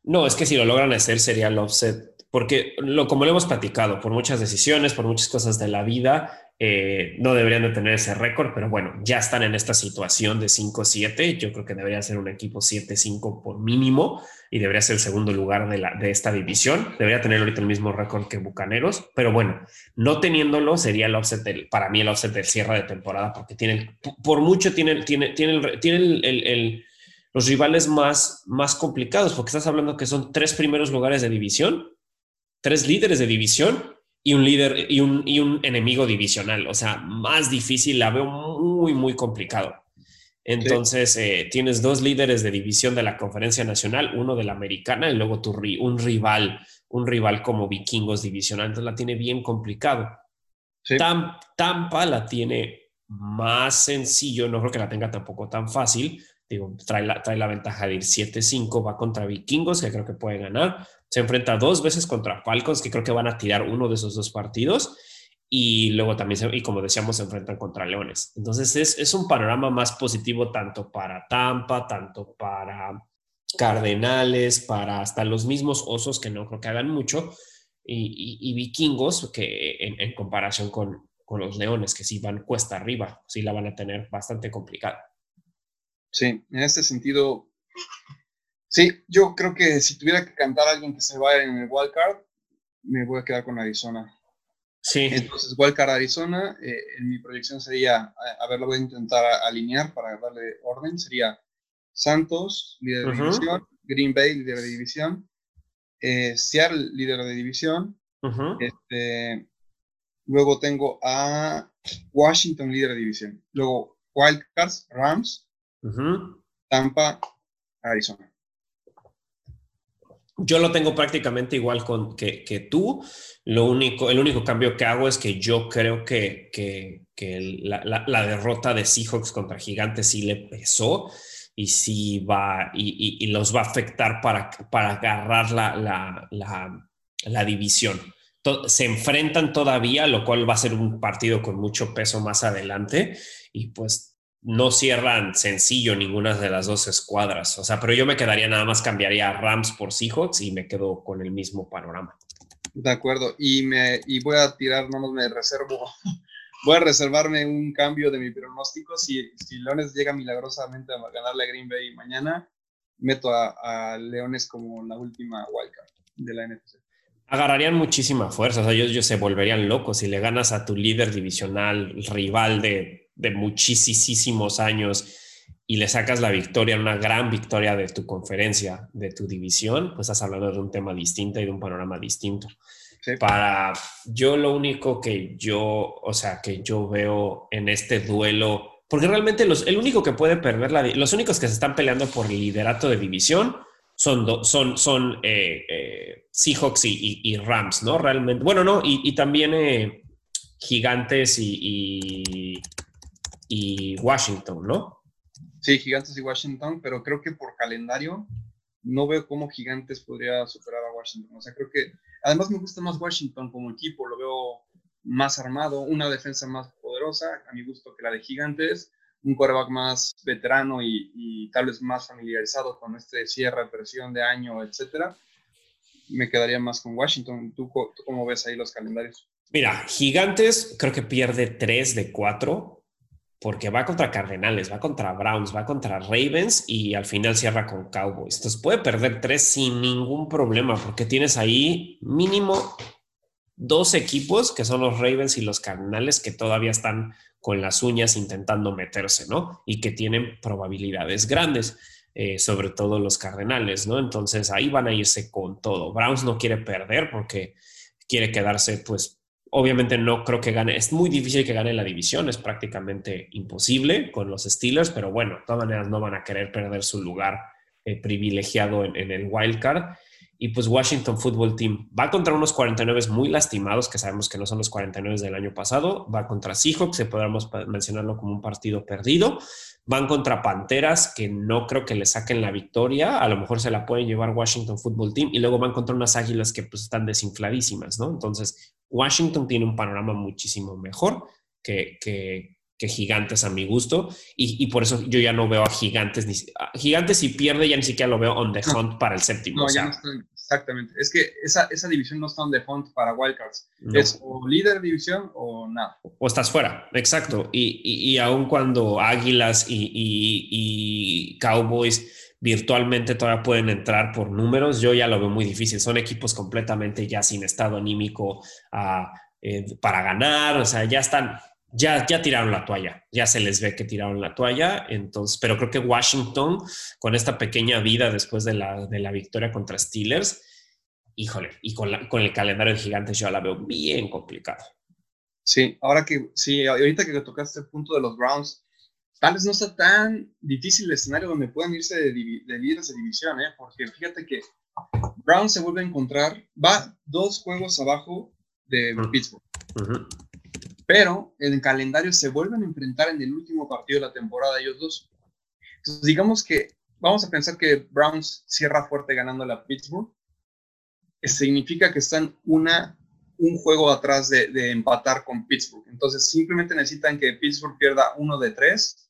No, es que si lo logran hacer sería el offset porque lo, como lo hemos platicado, por muchas decisiones, por muchas cosas de la vida, eh, no deberían de tener ese récord, pero bueno, ya están en esta situación de 5-7. Yo creo que debería ser un equipo 7-5 por mínimo y debería ser el segundo lugar de, la, de esta división. Debería tener ahorita el mismo récord que Bucaneros, pero bueno, no teniéndolo sería el offset del, para mí el offset del cierre de temporada, porque tienen, por mucho tienen, tiene, tiene, tiene el, los rivales más, más complicados, porque estás hablando que son tres primeros lugares de división tres líderes de división y un líder y un, enemigo divisional. O sea, más difícil, la veo muy, muy complicado. Entonces, eh, tienes dos líderes de división de la conferencia nacional, uno de la americana y luego tu, un rival, un rival como vikingos divisional. Entonces la tiene bien complicado. Tampa la tiene más sencillo, no creo que la tenga tampoco tan fácil. Trae la, trae la ventaja de ir 7-5, va contra vikingos, que creo que puede ganar. Se enfrenta dos veces contra Falcons, que creo que van a tirar uno de esos dos partidos y luego también, y como decíamos, se enfrentan contra Leones. Entonces es, es, un panorama más positivo tanto para Tampa, tanto para Cardenales, para hasta los mismos Osos, que no creo que hagan mucho, y, Vikingos, que en, comparación con, con, los Leones, que sí van cuesta arriba, sí la van a tener bastante complicada. Sí, en este sentido, sí, yo creo que si tuviera que cantar a alguien que se vaya en el wildcard, me voy a quedar con Arizona. Sí. Entonces, Wildcard Arizona, eh, en mi proyección sería, a, ver, lo voy a intentar alinear para darle orden, sería Santos, líder de división, Green Bay, líder de división, eh, Seattle, líder de división, este, luego tengo a Washington, líder de división, luego Wildcards, Rams, Tampa, Arizona. Yo lo tengo prácticamente igual con, que, que, tú. Lo único, el único cambio que hago es que yo creo que, que, que la, la, derrota de Seahawks contra Gigantes sí le pesó y sí va y, y, los va a afectar para, para agarrar la, la división. se enfrentan todavía, lo cual va a ser un partido con mucho peso más adelante y pues no cierran sencillo ninguna de las dos escuadras. O sea, pero yo me quedaría nada más, cambiaría Rams por Seahawks y me quedo con el mismo panorama. De acuerdo. Y, me, y voy a tirar, no me reservo, voy a reservarme un cambio de mi pronóstico. Si, si Leones llega milagrosamente a ganarle a Green Bay mañana, meto a, Leones como la última wildcard de la NFC. Agarrarían muchísima fuerza, o sea, ellos, ellos se volverían locos si le ganas a tu líder divisional, rival de de muchísimos años y le sacas la victoria, una gran victoria de tu conferencia, de tu división, pues estás hablando de un tema distinto y de un panorama distinto. Para yo lo único que yo, o sea, que yo veo en este duelo, porque realmente los, el único que puede perder la, los únicos que se están peleando por el liderato de división son, son, son eh, eh, Seahawks y, Rams, ¿no? Realmente, bueno, no, y, también eh, Gigantes y, y Washington, ¿no? Sí, Gigantes y Washington, pero creo que por calendario no veo cómo Gigantes podría superar a Washington. O sea, creo que además me gusta más Washington como equipo, lo veo más armado, una defensa más poderosa, a mi gusto, que la de Gigantes, un quarterback más veterano y, tal vez más familiarizado con este cierre, presión de año, etcétera. Me quedaría más con Washington. ¿Tú, ¿Tú, cómo ves ahí los calendarios? Mira, Gigantes creo que pierde 3 de 4 porque va contra Cardenales, va contra Browns, va contra Ravens y al final cierra con Cowboys. Entonces puede perder tres sin ningún problema porque tienes ahí mínimo dos equipos que son los Ravens y los Cardenales que todavía están con las uñas intentando meterse, ¿no? Y que tienen probabilidades grandes. Eh, sobre todo los Cardenales, ¿no? Entonces ahí van a irse con todo. Browns no quiere perder porque quiere quedarse pues Obviamente no creo que gane, es muy difícil que gane la división, es prácticamente imposible con los Steelers, pero bueno, de todas maneras no van a querer perder su lugar eh, privilegiado en, en, el wild card. Y pues Washington Football Team va contra unos 49 muy lastimados, que sabemos que no son los 49 del año pasado, va contra Seahawks, se podríamos mencionarlo como un partido perdido, van contra Panteras, que no creo que le saquen la victoria, a lo mejor se la pueden llevar Washington Football Team, y luego van contra unas águilas que pues están desinfladísimas, ¿no? Entonces, Washington tiene un panorama muchísimo mejor que, que, Gigantes a mi gusto y, por eso yo ya no veo a Gigantes. Ni, gigantes si pierde ya ni siquiera lo veo on the hunt para el séptimo. No, ya no exactamente. Es que esa, esa, división no está on the hunt para Wildcards. Es o líder de división o nada. O estás fuera, exacto. Y, y, y aun cuando Águilas y, y Cowboys virtualmente todavía pueden entrar por números, yo ya lo veo muy difícil. Son equipos completamente ya sin estado anímico ah, eh, para ganar, o sea, ya están, ya, ya tiraron la toalla, ya se les ve que tiraron la toalla, entonces, pero creo que Washington, con esta pequeña vida después de la, de la victoria contra Steelers, híjole, y con, con el calendario de gigantes yo la veo bien complicado. Sí, ahora que, sí, ahorita que tocaste el punto de los Browns, tal vez no está tan difícil el escenario donde puedan irse de, líderes de división, ¿eh? porque fíjate que Brown se vuelve a encontrar, va dos juegos abajo de Pittsburgh. Pero en el calendario se vuelven a enfrentar en el último partido de la temporada ellos dos. Entonces, digamos que vamos a pensar que Browns cierra fuerte ganando a Pittsburgh. Significa que están una, un juego atrás de, empatar con Pittsburgh. Entonces, simplemente necesitan que Pittsburgh pierda uno de tres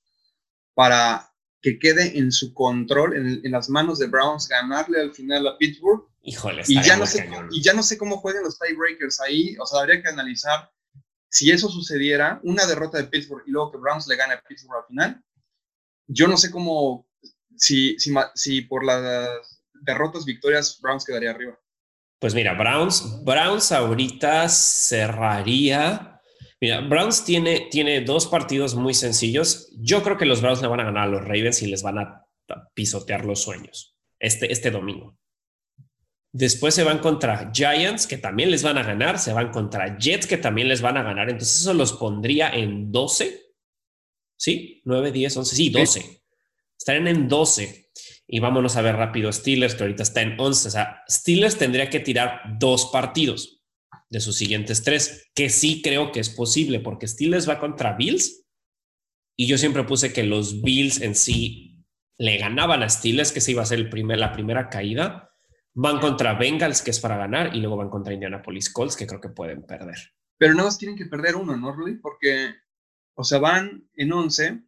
para que quede en su control, en, las manos de Browns, ganarle al final a Pittsburgh. Híjole, y ya, no sé, y ya no sé cómo juegan los tiebreakers ahí. O sea, habría que analizar si eso sucediera, una derrota de Pittsburgh y luego que Browns le gane a Pittsburgh al final. Yo no sé cómo, si, si, si por las derrotas, victorias, Browns quedaría arriba. Pues mira, Browns, Browns ahorita cerraría Mira, Browns tiene, tiene dos partidos muy sencillos. Yo creo que los Browns le van a ganar a los Ravens y les van a pisotear los sueños este, este domingo. Después se van contra Giants, que también les van a ganar. Se van contra Jets, que también les van a ganar. Entonces eso los pondría en 12. ¿Sí? 9, 10, 11. Sí, 12. Estarían en 12. Y vámonos a ver rápido Steelers, que ahorita está en 11. O sea, Steelers tendría que tirar dos partidos de sus siguientes tres, que sí creo que es posible, porque Steelers va contra Bills y yo siempre puse que los Bills en sí le ganaban a Steelers, que se iba a ser el primer, la primera caída. Van contra Bengals, que es para ganar, y luego van contra Indianapolis Colts, que creo que pueden perder. Pero nada más tienen que perder uno, ¿no, Rudy? Porque, o sea, van en 11,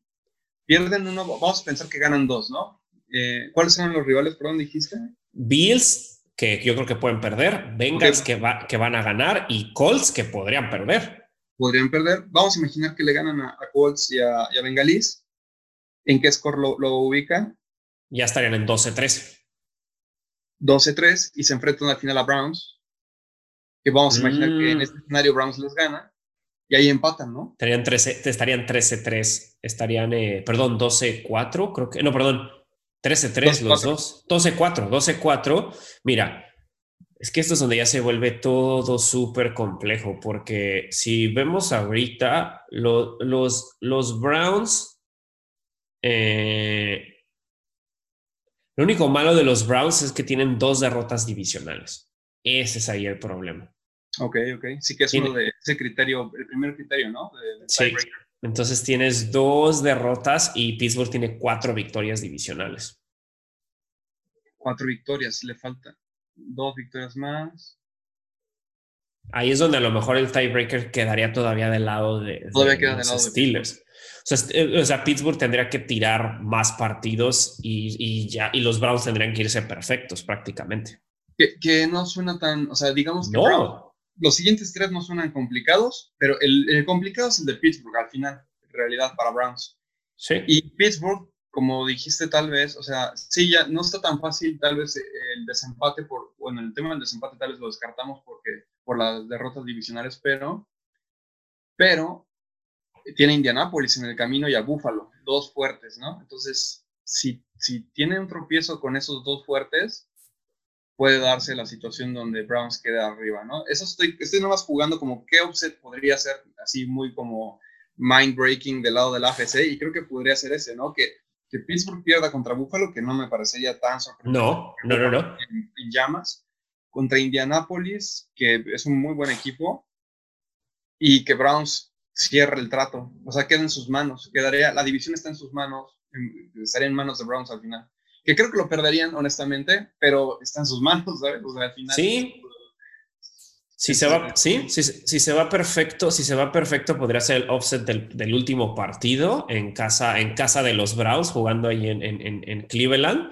pierden uno, vamos a pensar que ganan dos, ¿no? Eh, ¿Cuáles son los rivales, por dónde dijiste? Bills, que yo creo que pueden perder, Bengals que, va, que van a ganar y Colts que podrían perder. Podrían perder. Vamos a imaginar que le ganan a, Colts y a, y Bengalis. ¿En qué score lo, lo ubican? Ya estarían en 12-3. 12-3 y se enfrentan al final a Browns. Que vamos a imaginar que en mm. este escenario Browns les gana y ahí empatan, ¿no? Estarían 13, estarían 13-3, estarían, eh, perdón, 12-4, creo que, no, perdón, 13-3 los dos. 12-4, 12-4. Mira, es que esto es donde ya se vuelve todo súper complejo, porque si vemos ahorita, los, los Browns, eh, lo único malo de los Browns es que tienen dos derrotas divisionales. Ese es ahí el problema. Ok, ok. Sí que es uno de ese criterio, el primer criterio, ¿no? sí. Entonces tienes dos derrotas y Pittsburgh tiene cuatro victorias divisionales. Cuatro victorias, le faltan dos victorias más. Ahí es donde a lo mejor el tiebreaker quedaría todavía del lado de, los Steelers. Eh, o, sea, Pittsburgh tendría que tirar más partidos y, ya, y los Browns tendrían que irse perfectos prácticamente. Que, no suena tan, o sea, digamos que los siguientes tres no suenan complicados, pero el, complicado es el de Pittsburgh al final, en realidad, para Browns. Sí. Y Pittsburgh, como dijiste tal vez, o sea, sí, ya no está tan fácil tal vez el desempate, por, bueno, el tema del desempate tal vez lo descartamos porque, por las derrotas divisionales, pero, pero tiene Indianápolis en el camino y a Buffalo, dos fuertes, ¿no? Entonces, si, si tiene un tropiezo con esos dos fuertes, puede darse la situación donde Browns quede arriba, ¿no? Eso estoy, estoy nomás jugando como qué offset podría ser así muy como mind breaking del lado del AFC y creo que podría ser ese, ¿no? Que, que Pittsburgh pierda contra Buffalo, que no me parecería tan sorprendente. No, no, no, no. En, llamas. Contra Indianapolis, que es un muy buen equipo, y que Browns cierre el trato, o sea, quede en sus manos, quedaría, la división está en sus manos, estaría en manos de Browns al final que creo que lo perderían, honestamente, pero está en sus manos, ¿sabes? O sea, al final. Sí. Si se va, sí, si, si, se va perfecto, si se va perfecto, podría ser el offset del, del último partido en casa, en casa de los Browns, jugando ahí en, en, en Cleveland,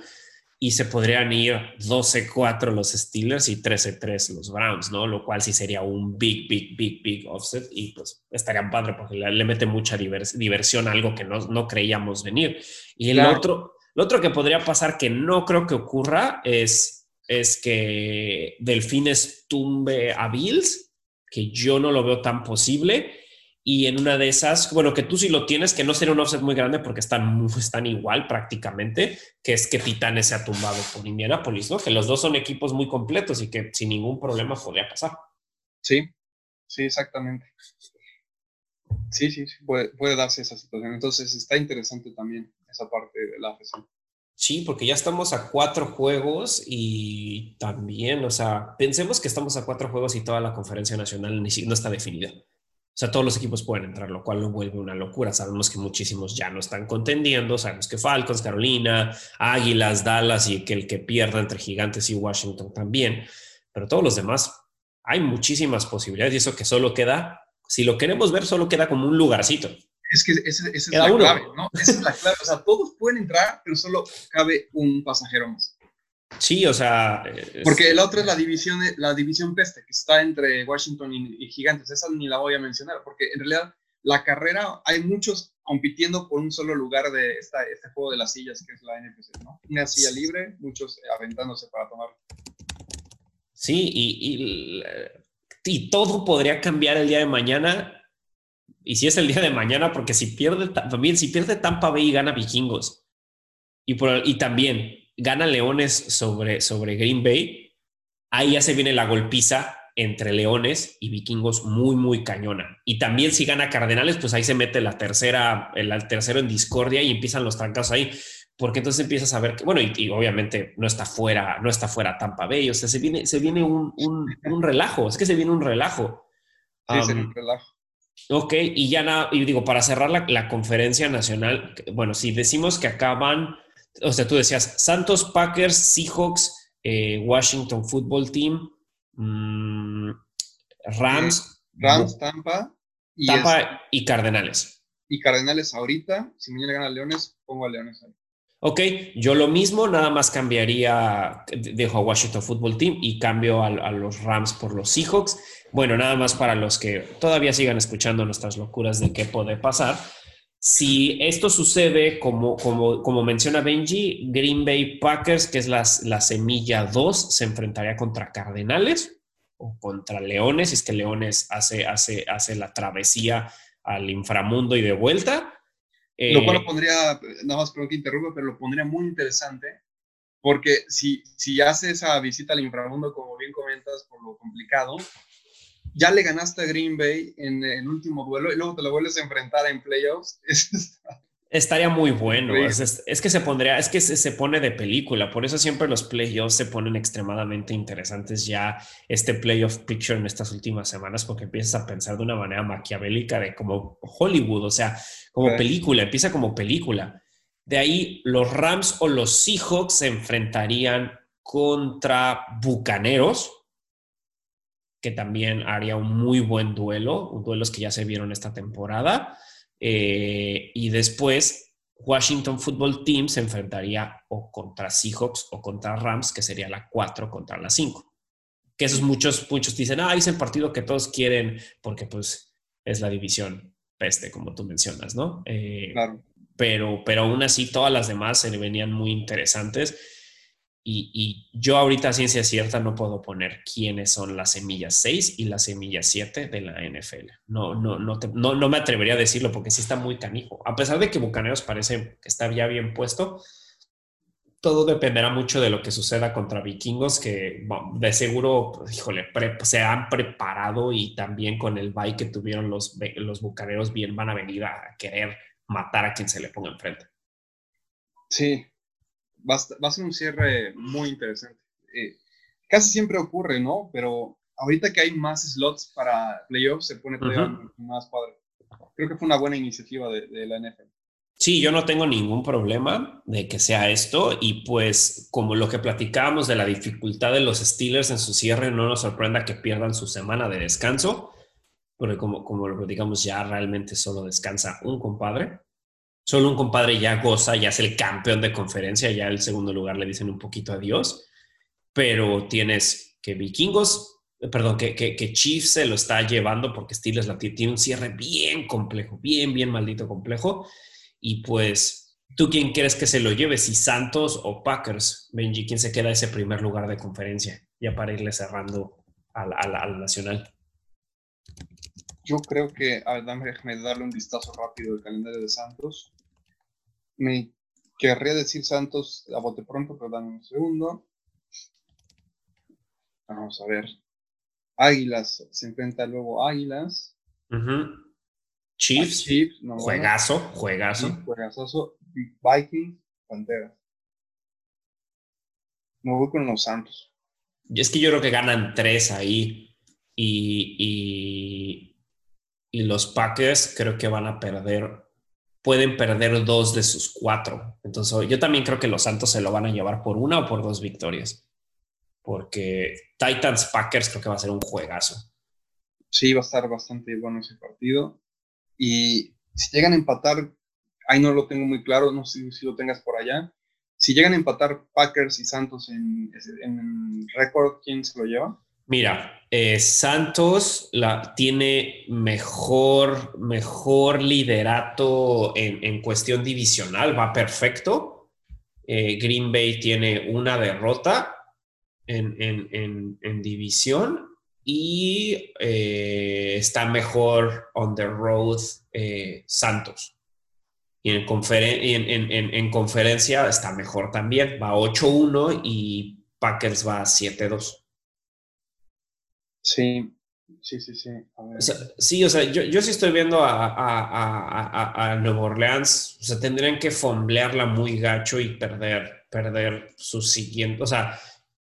y se podrían ir 12-4 los Steelers y 13-3 los Browns, ¿no? Lo cual sí sería un big, big, big, big offset y pues estarían padre porque le, mete mucha diversión a algo que no, no creíamos venir. Y el otro, lo otro que podría pasar que no creo que ocurra es, es que Delfines tumbe a Bills, que yo no lo veo tan posible. Y en una de esas, bueno, que tú sí lo tienes, que no sería un offset muy grande porque están, están igual prácticamente, que es que Titanes se ha tumbado por Indianapolis, ¿no? Que los dos son equipos muy completos y que sin ningún problema podría pasar. Sí, sí, exactamente. Sí, sí, puede, darse esa situación. Entonces está interesante también esa parte de la. Sí, porque ya estamos a cuatro juegos y también, o sea, pensemos que estamos a cuatro juegos y toda la conferencia nacional no está definida. O sea, todos los equipos pueden entrar, lo cual lo vuelve una locura. Sabemos que muchísimos ya no están contendiendo. Sabemos que Falcons, Carolina, Águilas, Dallas y que el que pierda entre Gigantes y Washington también. Pero todos los demás, hay muchísimas posibilidades y eso que solo queda, si lo queremos ver, solo queda como un lugarcito. Es que esa, es la clave, ¿no? Esa es la clave. O sea, todos pueden entrar, pero solo cabe un pasajero más. Sí, o sea. Porque la otra es la división, la división peste, que está entre Washington y, Gigantes. Esa ni la voy a mencionar, porque en realidad la carrera, hay muchos compitiendo por un solo lugar de esta, este juego de las sillas, que es la NFC, ¿no? Una silla libre, muchos aventándose para tomar. Sí, y, y, y todo podría cambiar el día de mañana y si es el día de mañana, porque si pierde también, si pierde Tampa Bay y gana Vikingos, y, por, y también gana Leones sobre, sobre Green Bay, ahí ya se viene la golpiza entre Leones y Vikingos muy, muy cañona. Y también si gana Cardenales, pues ahí se mete la tercera, el, tercero en discordia y empiezan los trancas ahí. Porque entonces empiezas a ver que, bueno, y, obviamente no está fuera, no está fuera Tampa Bay, o sea, se viene, se viene un, un, relajo, es que se viene un relajo. Sí, es un relajo. Ok, y ya nada, y digo, para cerrar la, conferencia nacional, bueno, si decimos que acaban, o sea, tú decías Santos, Packers, Seahawks, eh, Washington Football Team, mm, Rams, Rams, Tampa, y, Tampa y Cardenales. Y Cardenales ahorita, si mañana gana Leones, pongo a Leones ahí. Ok, yo lo mismo, nada más cambiaría, dejo a Washington Football Team y cambio a, los Rams por los Seahawks. Bueno, nada más para los que todavía sigan escuchando nuestras locuras de qué puede pasar. Si esto sucede, como, como, como menciona Benji, Green Bay Packers, que es la, la semilla 2, se enfrentaría contra Cardenales o contra Leones, si es que Leones hace, hace, hace la travesía al inframundo y de vuelta lo cual lo eh, pondría, nada más perdón que interrumpa, pero lo pondría muy interesante, porque si, si hace esa visita al inframundo, como bien comentas, por lo complicado, ya le ganaste a Green Bay en el último duelo y luego te lo vuelves a enfrentar en playoffs. Estaría muy bueno. Es, que se pondría, es que se, pone de película. Por eso siempre los playoffs se ponen extremadamente interesantes ya este playoff picture en estas últimas semanas, porque empiezas a pensar de una manera maquiavélica de como Hollywood, o sea, como película, empieza como película. De ahí los Rams o los Seahawks se enfrentarían contra Bucaneros, que también haría un muy buen duelo, duelos que ya se vieron esta temporada. Eh, y después Washington Football Team se enfrentaría o contra Seahawks o contra Rams, que sería la 4 contra la 5. Que esos muchos, muchos dicen, ah, es el partido que todos quieren porque pues es la división peste, como tú mencionas, ¿no? Eh, claro. Pero, pero aún así todas las demás se le venían muy interesantes y, yo ahorita, ciencia cierta, no puedo poner quiénes son las semillas 6 y las semillas 7 de la NFL. No, no, no, no, me atrevería a decirlo porque sí está muy canijo. A pesar de que Bucaneros parece que está ya bien puesto, todo dependerá mucho de lo que suceda contra vikingos, que de seguro, híjole, se han preparado y también con el bye que tuvieron los, los bucaneros, bien van a venir a querer matar a quien se le ponga enfrente. Sí, va a, ser un cierre muy interesante. Eh, casi siempre ocurre, ¿no? Pero ahorita que hay más slots para playoffs, se pone todavía más padre. Creo que fue una buena iniciativa de, la NFL. Sí, yo no tengo ningún problema de que sea esto y pues como lo que platicábamos de la dificultad de los Steelers en su cierre, no nos sorprenda que pierdan su semana de descanso, porque como, como lo platicamos ya realmente solo descansa un compadre. Solo un compadre ya goza, ya es el campeón de conferencia, ya el segundo lugar le dicen un poquito adiós, pero tienes que Vikingos, eh, perdón, que, que, Chiefs se lo está llevando porque Steelers tiene un cierre bien complejo, bien, bien maldito complejo. Y pues, ¿tú quién quieres que se lo lleve? Si Santos o Packers, Benji, ¿quién se queda ese primer lugar de conferencia? Ya para irle cerrando al, al, nacional. Yo creo que, a déjame darle un vistazo rápido al calendario de Santos me querría decir Santos a bote pronto, pero dame un segundo. Vamos a ver. Águilas, se enfrenta luego Águilas. Chiefs, Chiefs, no, juegazo, juegazo. Sí, juegazo. Vikings, Panteras. No voy con los Santos. Es que yo creo que ganan tres ahí. Y, y, y, los Packers creo que van a perder. Pueden perder dos de sus cuatro. Entonces, yo también creo que los Santos se lo van a llevar por una o por dos victorias. Porque Titans Packers creo que va a ser un juegazo. Sí, va a estar bastante bueno ese partido. Y si llegan a empatar, ahí no lo tengo muy claro, no sé si lo tengas por allá. Si llegan a empatar Packers y Santos en, en récord, ¿quién se lo lleva? Mira, eh, Santos la, tiene mejor, mejor liderato en, cuestión divisional, va perfecto. Eh, Green Bay tiene una derrota en, en división y eh, está mejor on the road Santos. Y, en, en, conferencia está mejor también, va 8-1 y Packers va 7-2. Sí, sí, sí, sí. sí, o sea, yo, yo sí estoy viendo a, a, a, Nueva Orleans, o sea, tendrían que fomblearla muy gacho y perder, perder su siguiente, o sea,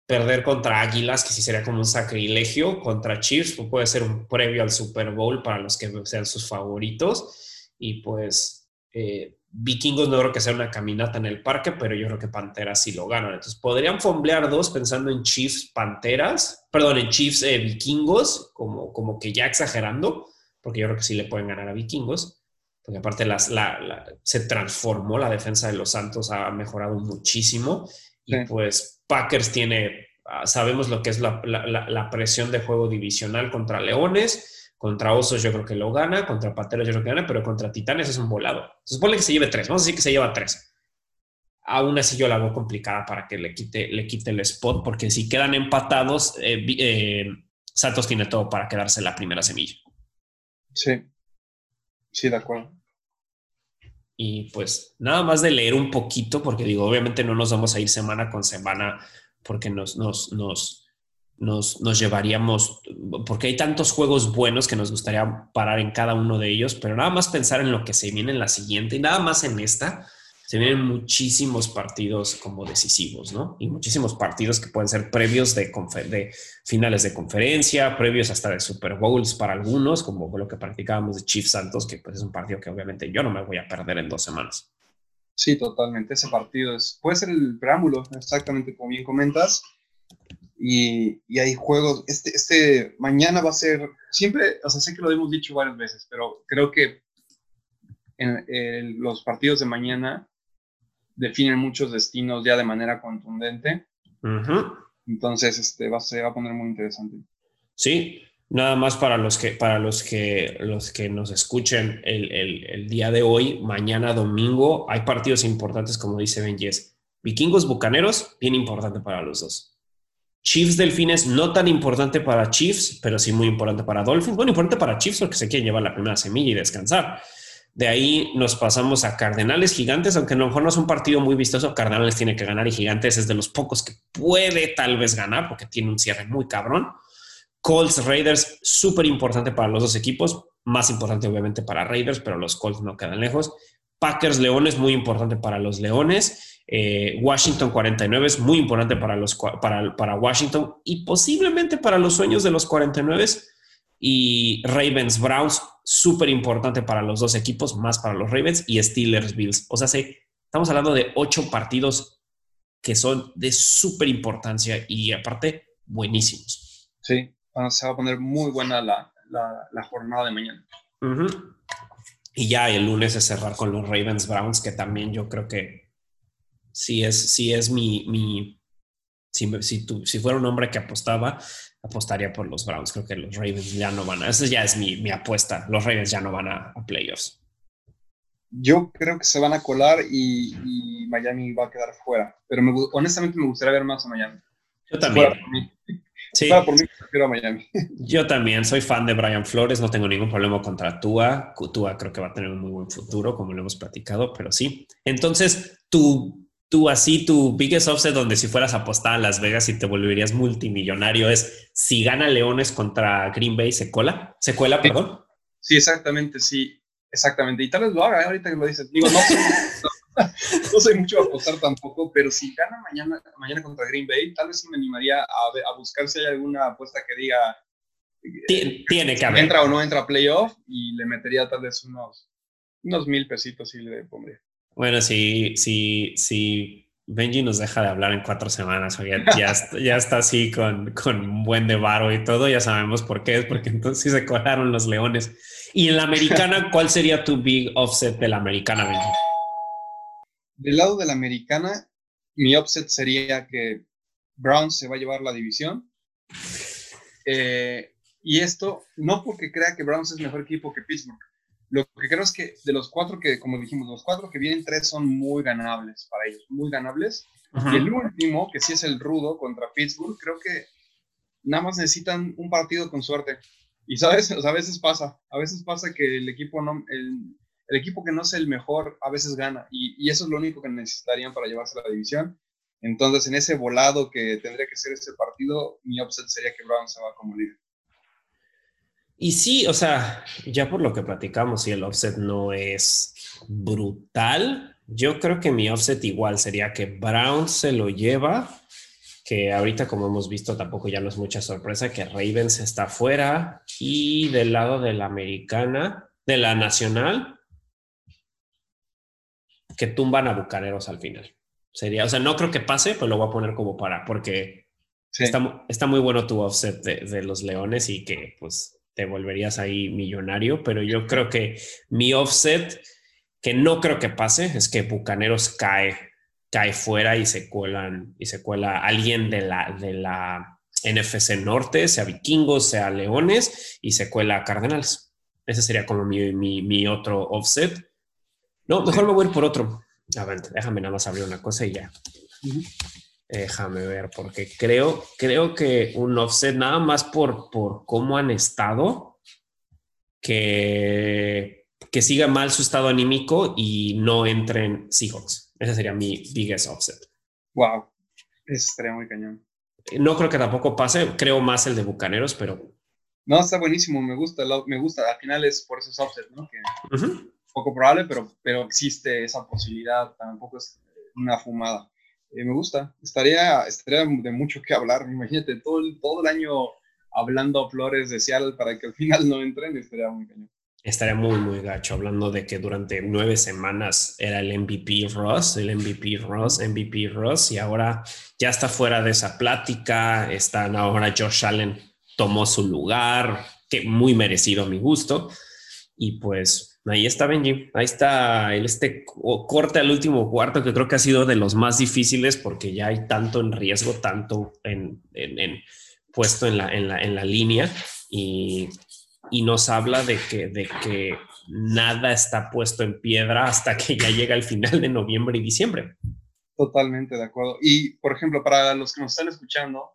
perder contra Águilas, que sí sería como un sacrilegio, contra Chiefs, pues puede ser un previo al Super Bowl para los que sean sus favoritos, y pues eh, Vikingos no creo que sea una caminata en el parque, pero yo creo que Panteras sí lo ganan. Entonces podrían fomblear dos pensando en Chiefs Panteras, perdón, en Chiefs eh, Vikingos, como, como que ya exagerando, porque yo creo que sí le pueden ganar a Vikingos, porque aparte las, la, se transformó la defensa de los Santos, ha mejorado muchísimo, y pues Packers tiene, ah, sabemos lo que es la, la presión de juego divisional contra Leones contra Osos yo creo que lo gana, contra Pateros yo creo que gana, pero contra Titanes es un volado. Se supone que se lleve tres, vamos a decir que se lleva tres. Aún así yo la veo complicada para que le quite, le quite el spot, porque si quedan empatados, eh, eh, Santos tiene todo para quedarse la primera semilla. Sí, sí, de acuerdo. Y pues nada más de leer un poquito, porque digo, obviamente no nos vamos a ir semana con semana, porque nos, nos, nos, nos, llevaríamos, porque hay tantos juegos buenos que nos gustaría parar en cada uno de ellos, pero nada más pensar en lo que se viene en la siguiente y nada más en esta, se vienen muchísimos partidos como decisivos, ¿no? Y muchísimos partidos que pueden ser previos de, de finales de conferencia, previos hasta de Super Bowls para algunos, como lo que practicábamos de Chiefs Santos, que pues es un partido que obviamente yo no me voy a perder en dos semanas. Sí, totalmente. Ese partido es, puede ser el preámbulo, exactamente como bien comentas y, y, hay juegos, este, este mañana va a ser, siempre, o sea, sé que lo hemos dicho varias veces, pero creo que en, los partidos de mañana definen muchos destinos ya de manera contundente. Entonces, este, va, se va a poner muy interesante. Sí, nada más para los que, para los que, los que nos escuchen el, el, el día de hoy, mañana domingo, hay partidos importantes, como dice Benjes. Vikingos Bucaneros, bien importante para los dos. Chiefs Delfines, no tan importante para Chiefs, pero sí muy importante para Dolphins. Bueno, importante para Chiefs porque se quieren llevar la primera semilla y descansar. De ahí nos pasamos a Cardenales Gigantes, aunque a lo mejor no es un partido muy vistoso. Cardenales tiene que ganar y Gigantes es de los pocos que puede tal vez ganar porque tiene un cierre muy cabrón. Colts Raiders, súper importante para los dos equipos, más importante obviamente para Raiders, pero los Colts no quedan lejos. Packers Leones, muy importante para los Leones. Eh, Washington 49 es muy importante para, los, para, para Washington y posiblemente para los sueños de los 49 y Ravens Browns, súper importante para los dos equipos, más para los Ravens y Steelers Bills. O sea, estamos hablando de ocho partidos que son de súper importancia y aparte buenísimos. Sí, se va a poner muy buena la, la, jornada de mañana. Y ya el lunes es cerrar con los Ravens Browns, que también yo creo que si es, si es mi, mi si, si, si fuera un hombre que apostaba, apostaría por los Browns. Creo que los Ravens ya no van a, esa ya es mi, mi apuesta. Los Ravens ya no van a, playoffs. Yo creo que se van a colar y, Miami va a quedar fuera. Pero honestamente me gustaría ver más a Miami. Yo también. Sí. por mí, prefiero a Miami. Yo también soy fan de Brian Flores, no tengo ningún problema contra Tua. Tua creo que va a tener un muy buen futuro, como lo hemos platicado, pero sí. Entonces, tu tú así, tu biggest offset donde si fueras a apostar a Las Vegas y te volverías multimillonario es si gana Leones contra Green Bay, ¿se cola? ¿Se cuela, perdón? Sí, exactamente, sí. Exactamente, y tal vez lo haga, ¿eh? ahorita que lo dices. Digo, no, no soy mucho a apostar tampoco, pero si gana mañana, mañana contra Green Bay, tal vez sí me animaría a, a buscar si hay alguna apuesta que diga. Tiene que haber. Entra o no entra a playoff y le metería tal vez unos, unos mil pesitos y le pondría. Bueno, si, si, si Benji nos deja de hablar en cuatro semanas, o ya, ya, está así con, con buen de varo y todo, ya sabemos por qué es, porque entonces se colaron los leones. Y en la americana, ¿cuál sería tu big offset de la americana, Benji? Del lado de la americana, mi offset sería que Browns se va a llevar la división. Eh, y esto no porque crea que Browns es mejor equipo que Pittsburgh. Lo que creo es que de los cuatro que, como dijimos, los cuatro que vienen, tres son muy ganables para ellos, muy ganables. Y el último, que sí es el rudo contra Pittsburgh, creo que nada más necesitan un partido con suerte. Y sabes, a veces pasa, a veces pasa que el equipo no, el, el equipo que no es el mejor a veces gana y, eso es lo único que necesitarían para llevarse la división. Entonces, en ese volado que tendría que ser ese partido, mi upset sería que Brown se va como líder. Y sí, o sea, ya por lo que platicamos, si el offset no es brutal, yo creo que mi offset igual sería que Brown se lo lleva, que ahorita como hemos visto tampoco ya no es mucha sorpresa que Ravens está fuera y del lado de la americana, de la nacional, que tumban a Bucaneros al final. Sería, o sea, no creo que pase, pero lo voy a poner como para, porque está, está, muy bueno tu offset de, los Leones y que pues te volverías ahí millonario, pero yo creo que mi offset, que no creo que pase, es que Bucaneros cae, cae fuera y se cuelan, y se cuela alguien de la, de la NFC Norte, sea Vikingos, sea Leones, y se cuela Cardenales. Ese sería como mi, mi, mi otro offset no, mejor me voy a ir por otro. A ver, déjame nada más abrir una cosa y ya. Déjame ver, porque creo, creo que un offset nada más por, por cómo han estado, que, que siga mal su estado anímico y no entren Seahawks. Ese sería mi biggest offset. Wow, ese estaría muy cañón. No creo que tampoco pase, creo más el de Bucaneros, pero... No, está buenísimo, me gusta, me gusta. Al final es por esos offsets, ¿no? Que poco probable, pero, pero existe esa posibilidad, tampoco es una fumada. Eh, me gusta, estaría, estaría de mucho que hablar, imagínate, todo el, todo el año hablando flores de Seattle para que al final no entren, estaría muy cañón. Estaría muy, muy gacho, hablando de que durante nueve semanas era el MVP Ross, el MVP Ross, MVP Ross, y ahora ya está fuera de esa plática, están ahora Josh Allen tomó su lugar, que muy merecido a mi gusto, y pues Ahí está Benji, ahí está el este corte al último cuarto que creo que ha sido de los más difíciles porque ya hay tanto en riesgo, tanto en, puesto en la, en la, en la línea y, nos habla de que, de que nada está puesto en piedra hasta que ya llega el final de noviembre y diciembre. Totalmente de acuerdo. Y, por ejemplo, para los que nos están escuchando,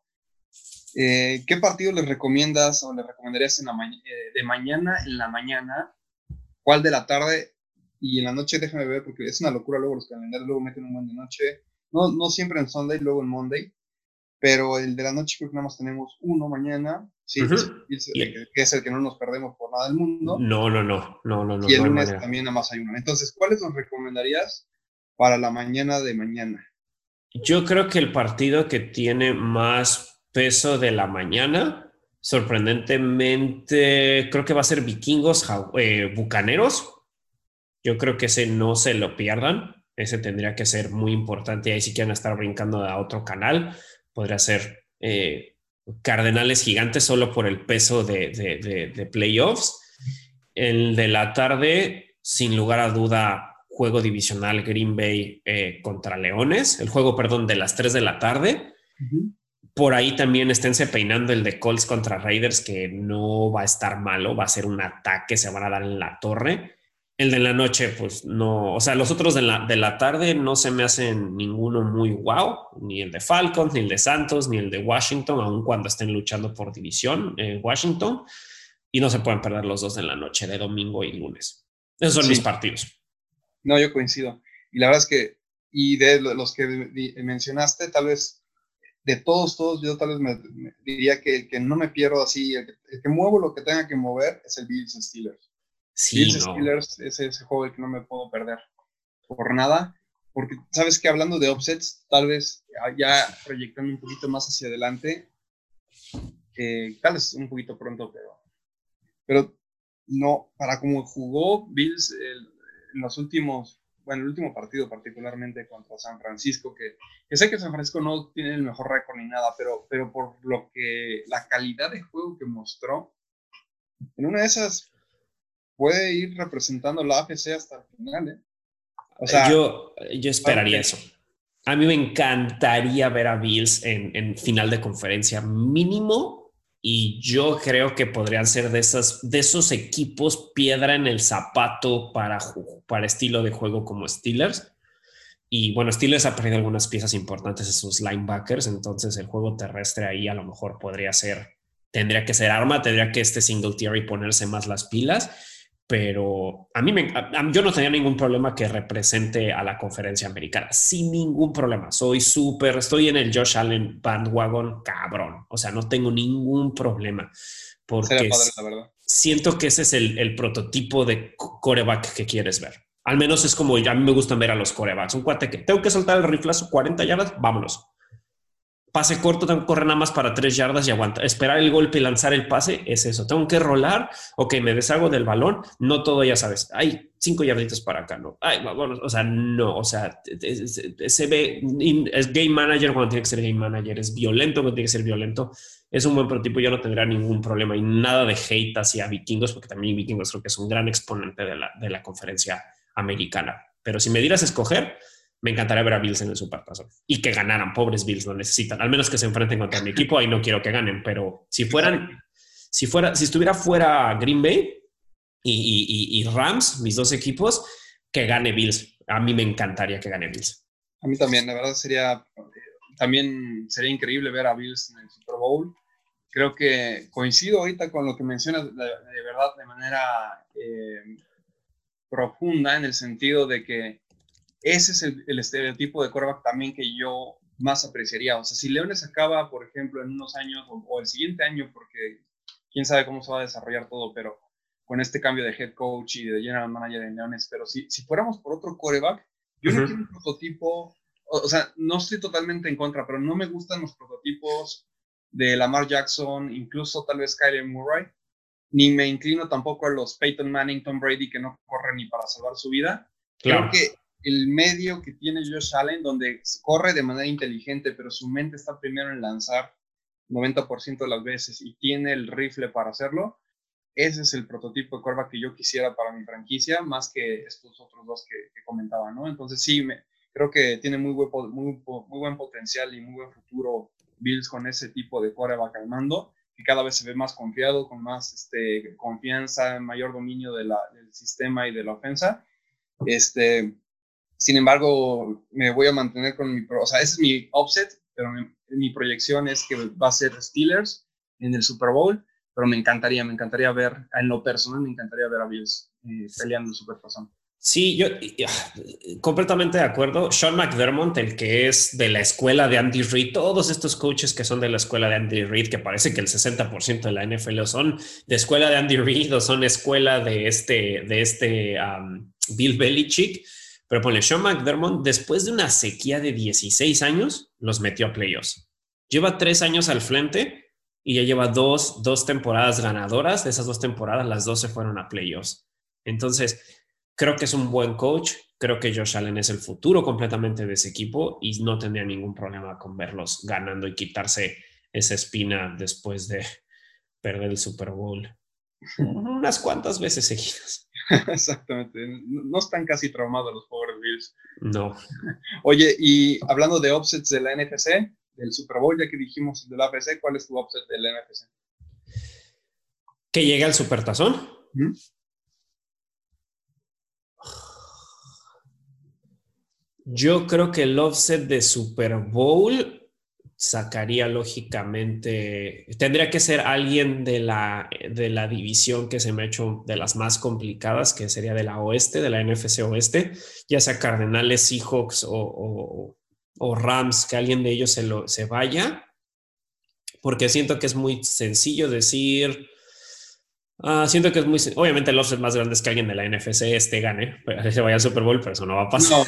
eh, ¿qué partido les recomiendas o les recomendarías eh, de mañana en la mañana cuál de la tarde y en la noche déjame ver porque es una locura luego los calendarios, luego meten un buen de noche, no, no siempre en Sunday, luego en Monday, pero el de la noche creo que nada más tenemos uno mañana, sí, que es el que no nos perdemos por nada del mundo. No, no, no, no, no. Y el lunes también nada más hay uno. Entonces, ¿cuáles nos recomendarías para la mañana de mañana? Yo creo que el partido que tiene más peso de la mañana Sorprendentemente, creo que va a ser vikingos, eh, bucaneros. Yo creo que ese no se lo pierdan. Ese tendría que ser muy importante. Ahí si quieren estar brincando a otro canal, podría ser eh, Cardenales Gigantes solo por el peso de, playoffs. El de la tarde, sin lugar a duda, juego divisional Green Bay eh, contra Leones. El juego, perdón, de las 3 de la tarde. Por ahí también esténse peinando el de Colts contra Raiders, que no va a estar malo, va a ser un ataque, se van a dar en la torre. El de la noche, pues no, o sea, los otros de la, de la tarde no se me hacen ninguno muy wow, ni el de Falcons, ni el de Santos, ni el de Washington, aun cuando estén luchando por división en Washington, y no se pueden perder los dos de la noche, de domingo y lunes. Esos son mis partidos. No, yo coincido. Y la verdad es que, y de los que mencionaste, tal vez de todos, todos, yo tal vez me, diría que el que no me pierdo así, el que, muevo lo que tenga que mover es el Bills Steelers. Sí, Steelers es ese juego que no me puedo perder por nada, porque sabes que hablando de offsets, tal vez ya proyectando un poquito más hacia adelante, eh, tal vez un poquito pronto, pero, pero no, para como jugó Bills en los últimos, bueno, el último partido particularmente contra San Francisco, que, que, sé que San Francisco no tiene el mejor récord ni nada, pero, pero por lo que la calidad de juego que mostró, en una de esas puede ir representando la AFC hasta el final, ¿eh? O sea, yo, yo esperaría eso. A mí me encantaría ver a Bills en, en final de conferencia mínimo y yo creo que podrían ser de, esas, de esos equipos piedra en el zapato para, para estilo de juego como Steelers. Y bueno, Steelers ha perdido algunas piezas importantes en sus linebackers, entonces el juego terrestre ahí a lo mejor podría ser, tendría que ser arma, tendría que este single tier y ponerse más las pilas pero a mí me, yo no tenía ningún problema que represente a la conferencia americana, sin ningún problema. Soy súper, estoy en el Josh Allen bandwagon cabrón, o sea, no tengo ningún problema porque siento que ese es el, el, prototipo de coreback que quieres ver. Al menos es como a mí me gusta ver a los corebacks. Un cuate que tengo que soltar el riflazo 40 yardas, vámonos pase corto, tengo que correr nada más para tres yardas y aguantar, esperar el golpe y lanzar el pase, es eso. Tengo que rolar, ok, me deshago del balón, no todo, ya sabes, hay cinco yarditos para acá, ¿no? Ay, bueno, o sea, no, o sea, se ve, es game manager cuando tiene que ser game manager, es violento cuando tiene que ser violento, es un buen prototipo, yo no tendría ningún problema y nada de hate hacia vikingos, porque también vikingos creo que es un gran exponente de la, de la conferencia americana. Pero si me dieras a escoger, me encantaría ver a Bills en el Supertazón y que ganaran. Pobres Bills lo necesitan, al menos que se enfrenten contra mi equipo. Ahí no quiero que ganen, pero si fueran, si fuera, si estuviera fuera Green Bay y, Rams, mis dos equipos, que gane Bills. A mí me encantaría que gane Bills. A mí también, la verdad sería, también sería increíble ver a Bills en el Super Bowl. Creo que coincido ahorita con lo que mencionas de, verdad de manera eh, profunda en el sentido de que ese es el, estereotipo de quarterback también que yo más apreciaría. O sea, si Leones acaba, por ejemplo, en unos años o, el siguiente año, porque quién sabe cómo se va a desarrollar todo, pero con este cambio de head coach y de general manager en Leones, pero si, si fuéramos por otro quarterback, yo no quiero un prototipo, o, sea, no estoy totalmente en contra, pero no me gustan los prototipos de Lamar Jackson, incluso tal vez Kyler Murray, ni me inclino tampoco a los Peyton Manning, Tom Brady, que no corren ni para salvar su vida. Claro. Creo que el medio que tiene Josh Allen, donde corre de manera inteligente, pero su mente está primero en lanzar 90% de las veces y tiene el rifle para hacerlo, ese es el prototipo de curva que yo quisiera para mi franquicia, más que estos otros dos que, comentaba, ¿no? Entonces sí, me, creo que tiene muy buen, muy, buen potencial y muy buen futuro Bills con ese tipo de quarterback al mando, que cada vez se ve más confiado, con más este, confianza, mayor dominio del sistema y de la ofensa. Este, sin embargo, me voy a mantener con mi, o sea, ese es mi offset, pero mi, proyección es que va a ser Steelers en el Super Bowl, pero me encantaría, me encantaría ver, en lo personal, me encantaría ver a Bills eh, peleando el Super Tazón. Sí, yo completamente de acuerdo. Sean McDermott, el que es de la escuela de Andy Reid, todos estos coaches que son de la escuela de Andy Reid, que parece que el 60% de la NFL son de escuela de Andy Reid o son escuela de este, de este Bill Belichick pero ponle, Sean McDermott, después de una sequía de 16 años, los metió a playoffs. Lleva tres años al frente y ya lleva dos, dos temporadas ganadoras. De esas dos temporadas, las dos se fueron a playoffs. Entonces, creo que es un buen coach. Creo que Josh Allen es el futuro completamente de ese equipo y no tendría ningún problema con verlos ganando y quitarse esa espina después de perder el Super Bowl unas cuantas veces seguidas. Exactamente. No están casi traumados los pobres Bills. No. Oye, y hablando de offsets de la NFC, del Super Bowl, ya que dijimos de la AFC, ¿cuál es tu offset del NFC? Que llegue al Supertazón. Yo creo que el offset de Super Bowl sacaría lógicamente, tendría que ser alguien de la, de la división que se me ha hecho de las más complicadas, que sería de la oeste, de la NFC oeste, ya sea Cardenales, Seahawks o, o, Rams, que alguien de ellos se, lo, se vaya, porque siento que es muy sencillo decir, Ah, siento que es muy. Obviamente, el offset más grande es que alguien de la NFC este gane, pero se vaya al Super Bowl, pero eso no va a pasar.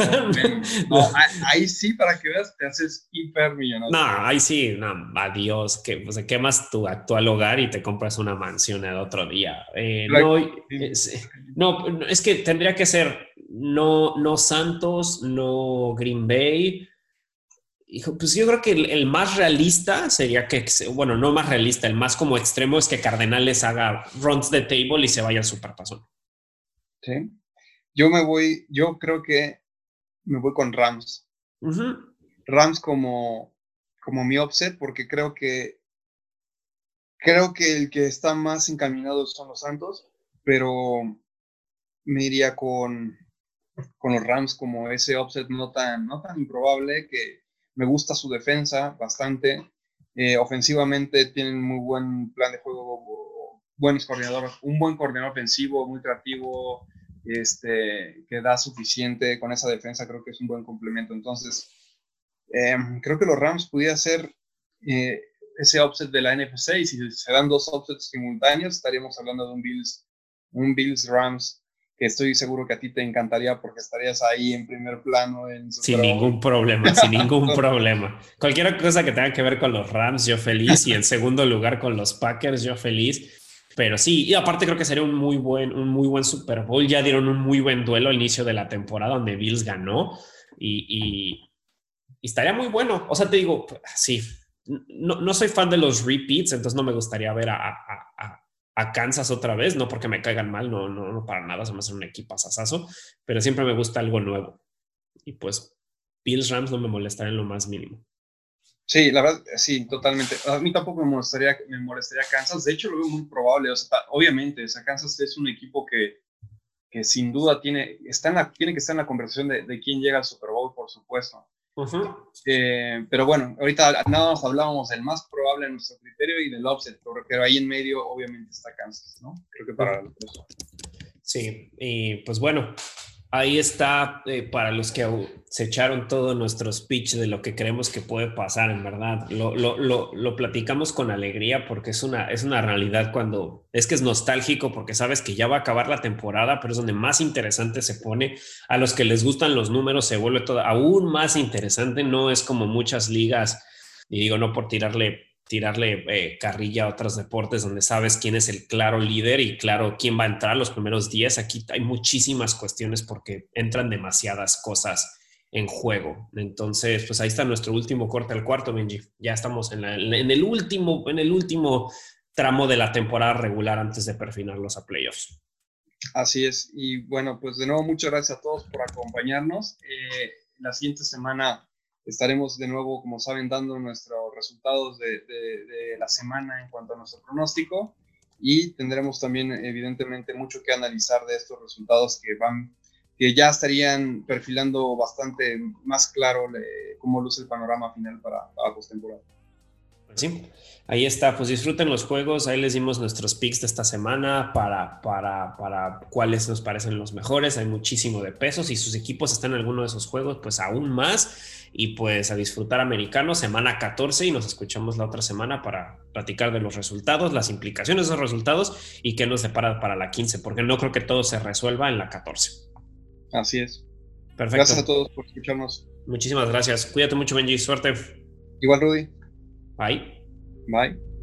No, ahí sí, para que veas, te haces hiper millonario. No, ahí sí, no, adiós, que pues, quemas tu actual hogar y te compras una mansión el otro día. Eh, no, es, no, es que tendría que ser no, no Santos, no Green Bay pues yo creo que el, más realista sería que, bueno, no más realista, el más como extremo es que Cardenales haga runs de table y se vaya al superpasón. Sí. Yo me voy, yo creo que me voy con Rams. Rams como, como mi offset, porque creo que creo que el que está más encaminado son los Santos, pero me iría con, con los Rams como ese offset no tan, no tan improbable que me gusta su defensa bastante. Eh, ofensivamente tienen muy buen plan de juego, buenos coordinadores, un buen coordinador ofensivo, muy creativo, este, que da suficiente con esa defensa, creo que es un buen complemento. Entonces, em, creo que los Rams pudieran ser eh, ese offset de la NFC y si se dan dos offsets simultáneos, estaríamos hablando de un Bills, un Bills Rams que estoy seguro que a ti te encantaría porque estarías ahí en primer plano. En sin ningún problema, sin ningún problema. Cualquier cosa que tenga que ver con los Rams, yo feliz. Y en segundo lugar con los Packers, yo feliz. Pero sí, y aparte creo que sería un muy buen, un muy buen Super Bowl. Ya dieron un muy buen duelo al inicio de la temporada donde Bills ganó y, estaría muy bueno. O sea, te digo, sí, no, no, soy fan de los repeats, entonces no me gustaría ver a a Kansas otra vez, no porque me caigan mal, no, no, no para nada, somos un equipo asasazo, pero siempre me gusta algo nuevo. Y pues Bills Rams no me molestaría en lo más mínimo. Sí, la verdad, sí, totalmente. A mí tampoco me molestaría, me molestaría Kansas. De hecho, lo veo muy probable. O sea, obviamente, o sea, Kansas es un equipo que, que sin duda tiene, está en la, tiene que estar en la conversación de, de quién llega al Super Bowl, por supuesto. Eh, pero bueno, ahorita nada más hablábamos del más probable en nuestro criterio y del offset, pero ahí en medio obviamente está Kansas, ¿no? Creo que para los Sí, y pues bueno, ahí está eh, para los que se echaron todo nuestro speech de lo que creemos que puede pasar, en verdad. Lo, lo, lo, lo, platicamos con alegría porque es una, es una realidad cuando es que es nostálgico porque sabes que ya va a acabar la temporada, pero es donde más interesante se pone. A los que les gustan los números se vuelve todo aún más interesante. No es como muchas ligas, y digo no por tirarle tirarle eh, carrilla a otros deportes donde sabes quién es el claro líder y claro quién va a entrar los primeros días. Aquí hay muchísimas cuestiones porque entran demasiadas cosas en juego. Entonces, pues ahí está nuestro último corte al cuarto, Benji. Ya estamos en, el último, en el último tramo de la temporada regular antes de perfinarlos a playoffs. Así es. Y bueno, pues de nuevo muchas gracias a todos por acompañarnos. Eh, la siguiente semana estaremos de nuevo, como saben, dando nuestros resultados de, la semana en cuanto a nuestro pronóstico y tendremos también, evidentemente, mucho que analizar de estos resultados que van que ya estarían perfilando bastante más claro cómo luce el panorama final para, la postemporada. Sí, ahí está. Pues disfruten los juegos. Ahí les dimos nuestros picks de esta semana para, para, para cuáles nos parecen los mejores. Hay muchísimo de pesos. Si sus equipos están en alguno de esos juegos, pues aún más. Y pues a disfrutar americano, semana 14 y nos escuchamos la otra semana para platicar de los resultados, las implicaciones de esos resultados y qué nos separa para la 15, porque no creo que todo se resuelva en la 14. Así es. Perfecto. Gracias a todos por escucharnos. Muchísimas gracias. Cuídate mucho, Benji. Suerte. Igual, Rudy. Bye. Bye.